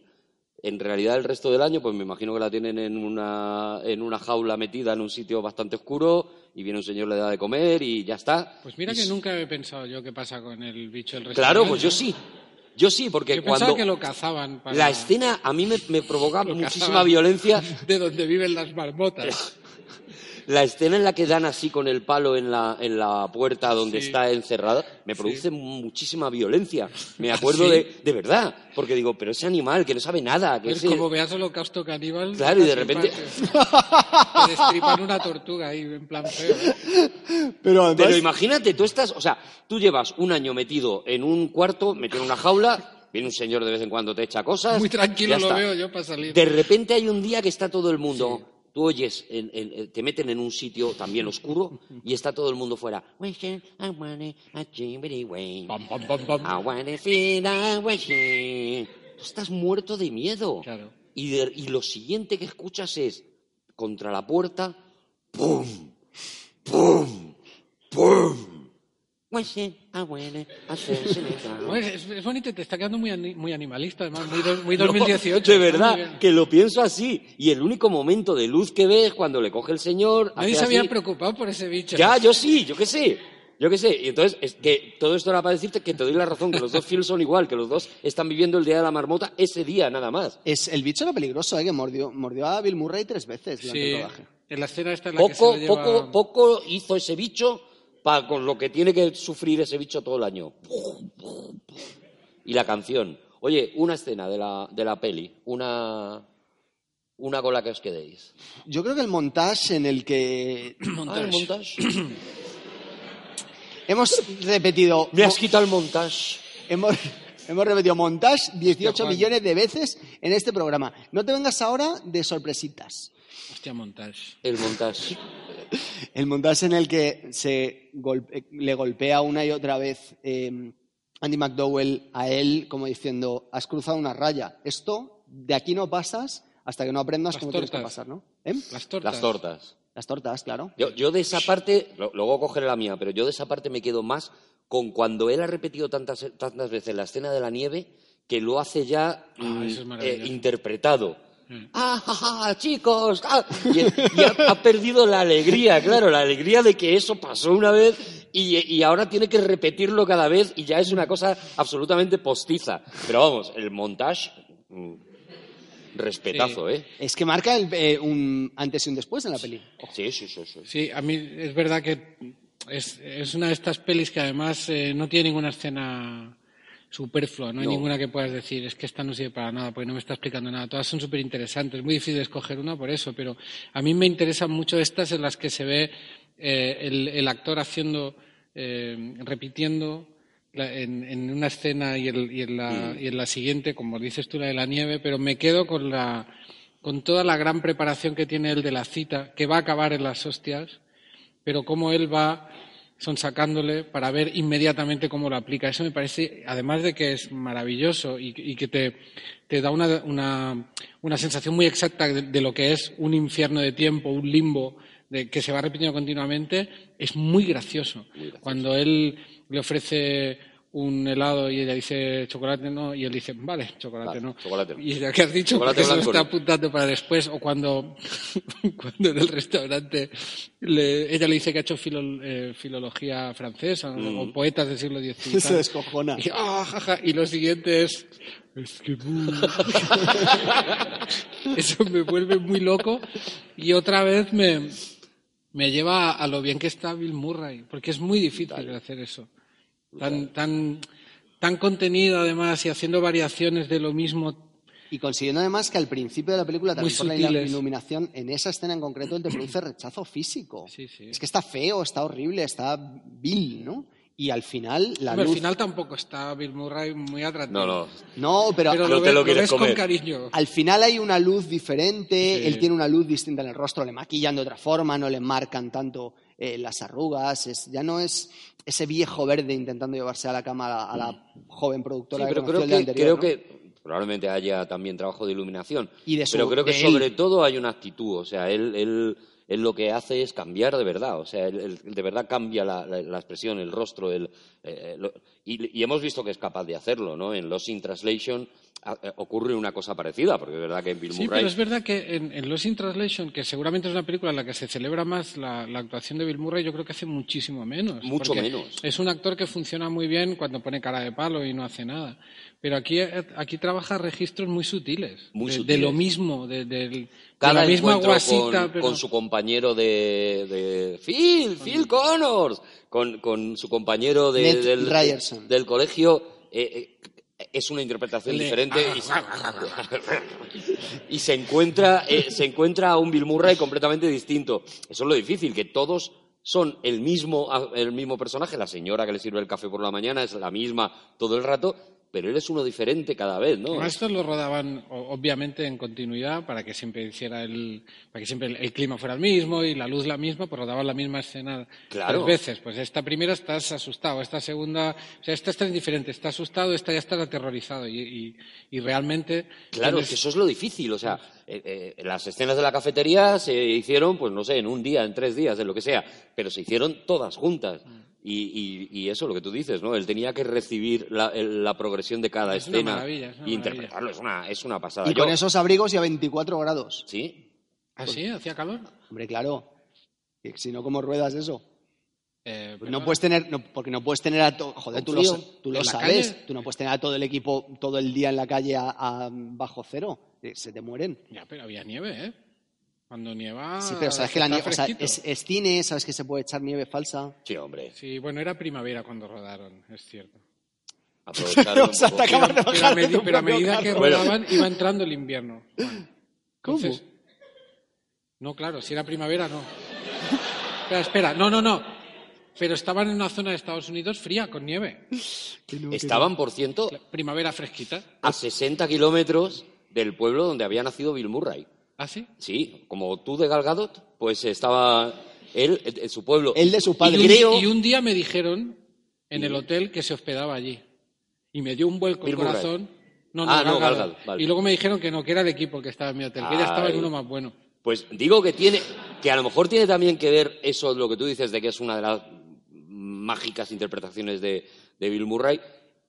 [SPEAKER 1] En realidad, el resto del año, pues me imagino que la tienen en una, en una jaula metida en un sitio bastante oscuro y viene un señor, le da de comer y ya está.
[SPEAKER 2] Pues mira
[SPEAKER 1] Y
[SPEAKER 2] que nunca he pensado yo qué pasa con el bicho del
[SPEAKER 1] Claro,
[SPEAKER 2] restaurante.
[SPEAKER 1] pues yo sí. Yo sí, porque
[SPEAKER 2] Yo
[SPEAKER 1] cuando
[SPEAKER 2] que lo cazaban para...
[SPEAKER 1] la escena a mí me, me provoca
[SPEAKER 2] Lo
[SPEAKER 1] muchísima violencia.
[SPEAKER 2] De donde viven las marmotas.
[SPEAKER 1] La escena en la que dan así con el palo en la, en la puerta donde
[SPEAKER 2] Sí.
[SPEAKER 1] está encerrada me produce muchísima violencia. Me acuerdo
[SPEAKER 2] ¿Sí?
[SPEAKER 1] de, de verdad, porque digo, pero ese animal que no sabe nada, que
[SPEAKER 2] Es
[SPEAKER 1] ese-
[SPEAKER 2] como veas Holocausto Caníbal.
[SPEAKER 1] Claro, y de
[SPEAKER 2] te
[SPEAKER 1] repente-
[SPEAKER 2] Te destripan una tortuga ahí, en plan feo. ¿eh?
[SPEAKER 3] Pero además,
[SPEAKER 1] Pero imagínate, tú estás, o sea, tú llevas un año metido en un cuarto, metido en una jaula, viene un señor de vez en cuando te echa cosas.
[SPEAKER 2] Muy tranquilo lo veo yo para salir.
[SPEAKER 1] De repente hay un día que está todo el mundo. Tú oyes, en- en- en- te meten en un sitio también oscuro y está todo el mundo fuera. Tú estás muerto de miedo.
[SPEAKER 2] Claro.
[SPEAKER 1] Y, de- y lo siguiente que escuchas es, contra la puerta, ¡pum! ¡pum! ¡pum!
[SPEAKER 2] Bueno, es, es bonito, te está quedando muy, muy animalista, además, muy, do- muy
[SPEAKER 1] No,
[SPEAKER 2] 2018.
[SPEAKER 1] de
[SPEAKER 2] está muy
[SPEAKER 1] verdad, que lo pienso así. Y el único momento de luz que ves cuando le coge el señor.
[SPEAKER 2] Nadie se había
[SPEAKER 1] así.
[SPEAKER 2] preocupado por ese bicho.
[SPEAKER 1] Ya, yo sí, yo qué sé. Yo qué sé. Y entonces, es que todo esto era para decirte que te doy la razón, que los dos films son igual, que los dos están viviendo el día de la marmota ese día, nada más.
[SPEAKER 3] es, el bicho era peligroso, ¿eh? que mordió, mordió a Bill Murray tres veces durante
[SPEAKER 2] Sí,
[SPEAKER 3] el rodaje.
[SPEAKER 2] en la escena esta en la que se
[SPEAKER 1] Poco,
[SPEAKER 2] lo lleva...
[SPEAKER 1] poco, poco hizo ese bicho para con lo que tiene que sufrir ese bicho todo el año. Y la canción. Oye, una escena de la, de la peli, una, una con la que os quedéis.
[SPEAKER 3] Yo creo que el montaje en el que
[SPEAKER 1] Ah, el montage.
[SPEAKER 3] hemos repetido
[SPEAKER 1] Me has quitado el montage.
[SPEAKER 3] hemos, hemos repetido montaje 18
[SPEAKER 2] Juan.
[SPEAKER 3] millones de veces en este programa. No te vengas ahora de sorpresitas.
[SPEAKER 2] Hostia, montage.
[SPEAKER 1] El montage.
[SPEAKER 3] El montaje en el que se golpe- le golpea una y otra vez eh, Andy McDowell a él como diciendo, has cruzado una raya. Esto, de aquí no pasas hasta que no aprendas
[SPEAKER 2] Las
[SPEAKER 3] cómo tienes que pasar, ¿no? ¿Eh?
[SPEAKER 2] Las tortas.
[SPEAKER 1] Las tortas.
[SPEAKER 3] Las tortas, claro.
[SPEAKER 1] Yo, yo de esa parte, lo- luego cogeré la mía, pero yo de esa parte me quedo más con cuando él ha repetido tantas, tantas veces la escena de la nieve que lo hace ya
[SPEAKER 2] Ah,
[SPEAKER 1] mm,
[SPEAKER 2] eso es
[SPEAKER 1] eh,
[SPEAKER 2] maravilloso.
[SPEAKER 1] interpretado. ¡Ah, ja, ja, chicos! ah! Y, y ha, ha perdido la alegría, claro, la alegría de que eso pasó una vez y, y ahora tiene que repetirlo cada vez y ya es una cosa absolutamente postiza. Pero vamos, el montage, mm, respetazo, ¿eh?
[SPEAKER 3] Es que marca el- eh, un antes y un después en la peli.
[SPEAKER 1] Sí, sí, sí. sí.
[SPEAKER 2] Sí, a mí es verdad que es, es una de estas pelis que además eh, no tiene ninguna escena superflua, no hay
[SPEAKER 1] No.
[SPEAKER 2] ninguna que puedas decir, es que esta no sirve para nada, porque no me está explicando nada. Todas son súper interesantes, es muy difícil escoger una por eso, pero a mí me interesan mucho estas en las que se ve eh, el, el actor haciendo, eh, repitiendo la- en, en una escena y, el- y en la, y en la siguiente, como dices tú, la de la nieve, pero me quedo con la con toda la gran preparación que tiene él de la cita, que va a acabar en las hostias, pero cómo él va son sacándole para ver inmediatamente cómo lo aplica. Eso me parece, además de que es maravilloso y, que te, te da una, una, una, sensación muy exacta de, lo que es un infierno de tiempo, un limbo de, que se va repitiendo continuamente, es muy gracioso. muy gracioso. Cuando él le ofrece un helado y ella dice chocolate no y él dice vale chocolate no y ya que has dicho que eso está apuntando para después o cuando cuando en el restaurante ella le dice que ha hecho eh, filología francesa o mm. poetas del siglo XIX
[SPEAKER 3] se descojona.
[SPEAKER 2] Y, ah, y lo siguiente es es que eso me vuelve muy loco. Y otra vez me me lleva a lo bien que está Bill Murray porque es muy difícil hacer eso tan, tan, tan contenido además y haciendo variaciones de lo mismo.
[SPEAKER 3] Y consiguiendo además que al principio de la película, también por la iluminación, en esa escena en concreto te produce rechazo físico. Es que está feo, está horrible, está vil, ¿no? y al final la luz...
[SPEAKER 2] Al final tampoco está Bill Murray muy atractivo.
[SPEAKER 1] No, no.
[SPEAKER 3] No, pero,
[SPEAKER 2] no te lo, ves con cariño.
[SPEAKER 3] Al final hay una luz diferente, él tiene una luz distinta en el rostro, le maquillan de otra forma, no le marcan tanto eh, las arrugas, es, ya no es ese viejo verde intentando llevarse a la cama a la, joven productora
[SPEAKER 1] sí, pero creo que,
[SPEAKER 3] anterior,
[SPEAKER 1] creo que probablemente haya también trabajo de iluminación, pero creo que sobre todo hay una actitud, o sea, él, él él lo que hace es cambiar de verdad, o sea, él, de verdad cambia la, expresión, el rostro, el, eh, y, hemos visto que es capaz de hacerlo, ¿no? En Lost in Translation eh, ocurre una cosa parecida, porque es verdad que en Bill
[SPEAKER 2] Murray... Sí, pero es verdad que en, en, Lost in Translation, que seguramente es una película en la que se celebra más la, actuación de Bill Murray, yo creo que hace muchísimo menos.
[SPEAKER 1] Mucho menos.
[SPEAKER 2] Es un actor que funciona muy bien cuando pone cara de palo y no hace nada. Pero aquí, aquí trabaja registros muy sutiles. de, lo mismo, de,
[SPEAKER 1] Cada
[SPEAKER 2] la misma
[SPEAKER 1] guasita. Con, su compañero de, Phil, Phil Connors, con, su compañero del, del, colegio. Eh, eh, es una interpretación diferente y, se, encuentra eh, se encuentra a un Bill Murray completamente distinto. Eso es lo difícil, que todos son el mismo, el mismo personaje. La señora que le sirve el café por la mañana es la misma todo el rato, pero él es uno diferente cada vez, ¿no?
[SPEAKER 2] Estos lo rodaban obviamente en continuidad para que siempre hiciera el, para que siempre el, clima fuera el mismo y la luz la misma, pues rodaban la misma escena tres veces. Pues esta primera estás asustado, esta segunda, o sea, esta está indiferente, está asustado, esta ya está aterrorizado y, realmente.
[SPEAKER 1] Claro, que eso es lo difícil, o sea, eh, eh, las escenas de la cafetería se hicieron, pues no sé, en un día, en tres días, en lo que sea, pero se hicieron todas juntas. Mm. Y, eso, lo que tú dices, ¿no? Él tenía que recibir la, progresión de cada escena
[SPEAKER 2] y
[SPEAKER 1] interpretarlo. Es una, es una pasada.
[SPEAKER 3] Y con esos abrigos y a 24 grados.
[SPEAKER 1] ¿Sí?
[SPEAKER 2] ¿Ah, sí? ¿Hacía calor?
[SPEAKER 3] Hombre, claro. Si no, ¿cómo ruedas eso? Eh, no puedes tener, porque no puedes tener a todo, joder, tú lo, tú lo sabes, tú no puedes tener a todo el equipo todo el día en la calle a bajo cero, eh, se te mueren.
[SPEAKER 2] Ya, pero había nieve, ¿eh? Cuando nieva.
[SPEAKER 3] Sí, pero sabes que la nieve. O sea, es, cine, sabes que se puede echar nieve falsa.
[SPEAKER 1] Sí, hombre.
[SPEAKER 2] Sí, bueno, era primavera cuando rodaron, es cierto.
[SPEAKER 1] Aprovecharon.
[SPEAKER 3] o sea, te acabas de
[SPEAKER 2] pero, a, pero a medida que rodaban iba entrando el invierno.
[SPEAKER 3] ¿Cómo?
[SPEAKER 2] No, claro, si era primavera, no. espera, espera, no, no, no. Pero estaban en una zona de Estados Unidos fría, con nieve.
[SPEAKER 1] Estaban, por ciento.
[SPEAKER 2] Primavera fresquita.
[SPEAKER 1] A 60 kilómetros del pueblo donde había nacido Bill Murray.
[SPEAKER 2] ¿Ah, sí?
[SPEAKER 1] Sí, como tú de Galgadot, pues estaba él en su pueblo.
[SPEAKER 3] Él de su padre.
[SPEAKER 2] Y un, y un día me dijeron en el hotel que se hospedaba allí. Y me dio un vuelco el corazón.
[SPEAKER 1] No, no, ah, no, Galgadot.
[SPEAKER 2] Y luego me dijeron que no, que era el equipo que estaba en mi hotel, que ella estaba en uno más bueno.
[SPEAKER 1] Pues digo que tiene, que a lo mejor tiene también que ver eso, lo que tú dices, de que es una de las mágicas interpretaciones de, de Bill Murray,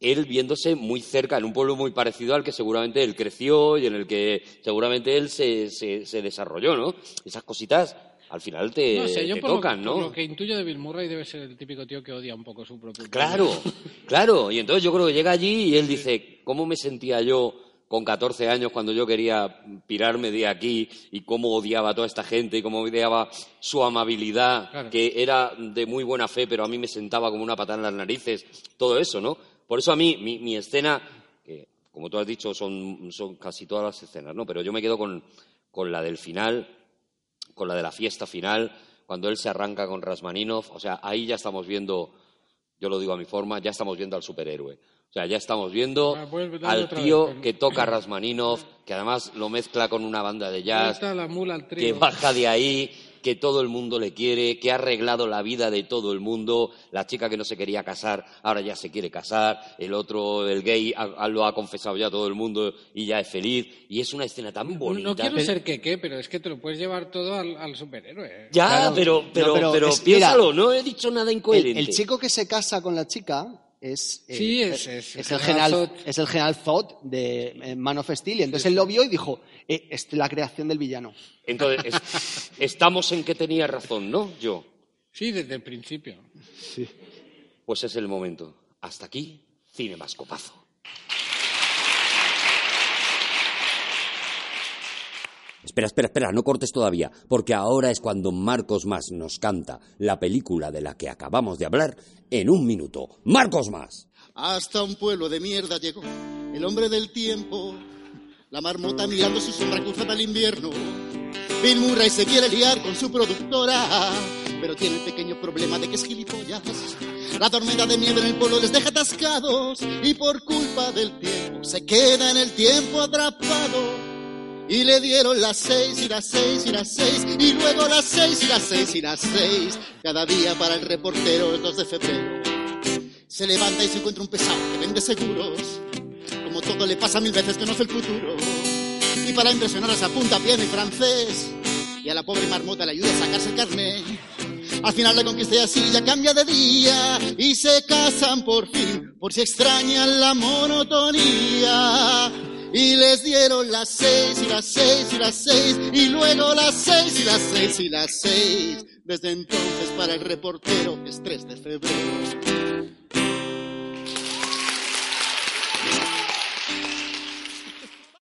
[SPEAKER 1] él viéndose muy cerca, en un pueblo muy parecido al que seguramente él creció y en el que seguramente él se, se, desarrolló, ¿no? Esas cositas al final te, no tocan,
[SPEAKER 2] ¿no?
[SPEAKER 1] lo
[SPEAKER 2] que intuyo de Bill Murray debe ser el típico tío que odia un poco su propio
[SPEAKER 1] Claro, claro. Y entonces yo creo que llega allí y él dice, ¿cómo me sentía yo con 14 años cuando yo quería pirarme de aquí y cómo odiaba a toda esta gente y cómo odiaba su amabilidad, que era de muy buena fe, pero a mí me sentaba como una patada en las narices, todo eso, ¿no? Por eso a mí, mi, escena, que como tú has dicho, son, casi todas las escenas, ¿no? Pero yo me quedo con, la del final, con la de la fiesta final, cuando él se arranca con Rasmaninov. O sea, ahí ya estamos viendo, yo lo digo a mi forma, ya estamos viendo al superhéroe. O sea, ya estamos viendo ah, al tío que toca Rasmaninov, que además lo mezcla con una banda de jazz, que baja de ahí que todo el mundo le quiere, que ha arreglado la vida de todo el mundo. La chica que no se quería casar, ahora ya se quiere casar. El otro, el gay, lo ha confesado ya todo el mundo y ya es feliz. Y es una escena tan bonita.
[SPEAKER 2] No, quiero ser que qué, pero es que te lo puedes llevar todo al, superhéroe.
[SPEAKER 1] Ya, pero, pero, pero, piénsalo, no he dicho nada incoherente.
[SPEAKER 3] el chico que se casa con la chica es,
[SPEAKER 2] eh, es,
[SPEAKER 3] el general, es el general Zod de eh, Man of Steel. Y entonces él lo vio y dijo, eh, es la creación del villano.
[SPEAKER 1] Entonces, estamos en que tenía razón, ¿no? Yo.
[SPEAKER 2] Sí, desde el principio.
[SPEAKER 3] Sí.
[SPEAKER 1] Pues es el momento. Hasta aquí, Cine Espera, espera, espera, no cortes todavía, porque ahora es cuando Marcos Más nos canta la película de la que acabamos de hablar en un minuto. ¡Marcos Más!
[SPEAKER 4] Hasta un pueblo de mierda llegó el hombre del tiempo, la marmota mirando su sombra cruzada al invierno. Bill Murray se quiere liar con su productora, pero tiene el pequeño problema de que es gilipollas. La tormenta de nieve en el pueblo les deja atascados y por culpa del tiempo se queda en el tiempo atrapado. Y le dieron las seis y las seis y las seis y luego las seis y las seis y las seis. Cada día para el reportero el 2 de febrero. Se levanta y se encuentra un pesado que vende seguros. Como todo le pasa mil veces que no es el futuro. Y para impresionar se apunta bien y francés. Y a la pobre marmota le ayuda a sacarse el carnet. Al final la conquista y así ya cambia de día y se casan por fin, por si extrañan la monotonía. Y les dieron las seis y las seis y las seis y luego las seis y las seis y las seis. Desde entonces para el reportero es 3 de febrero.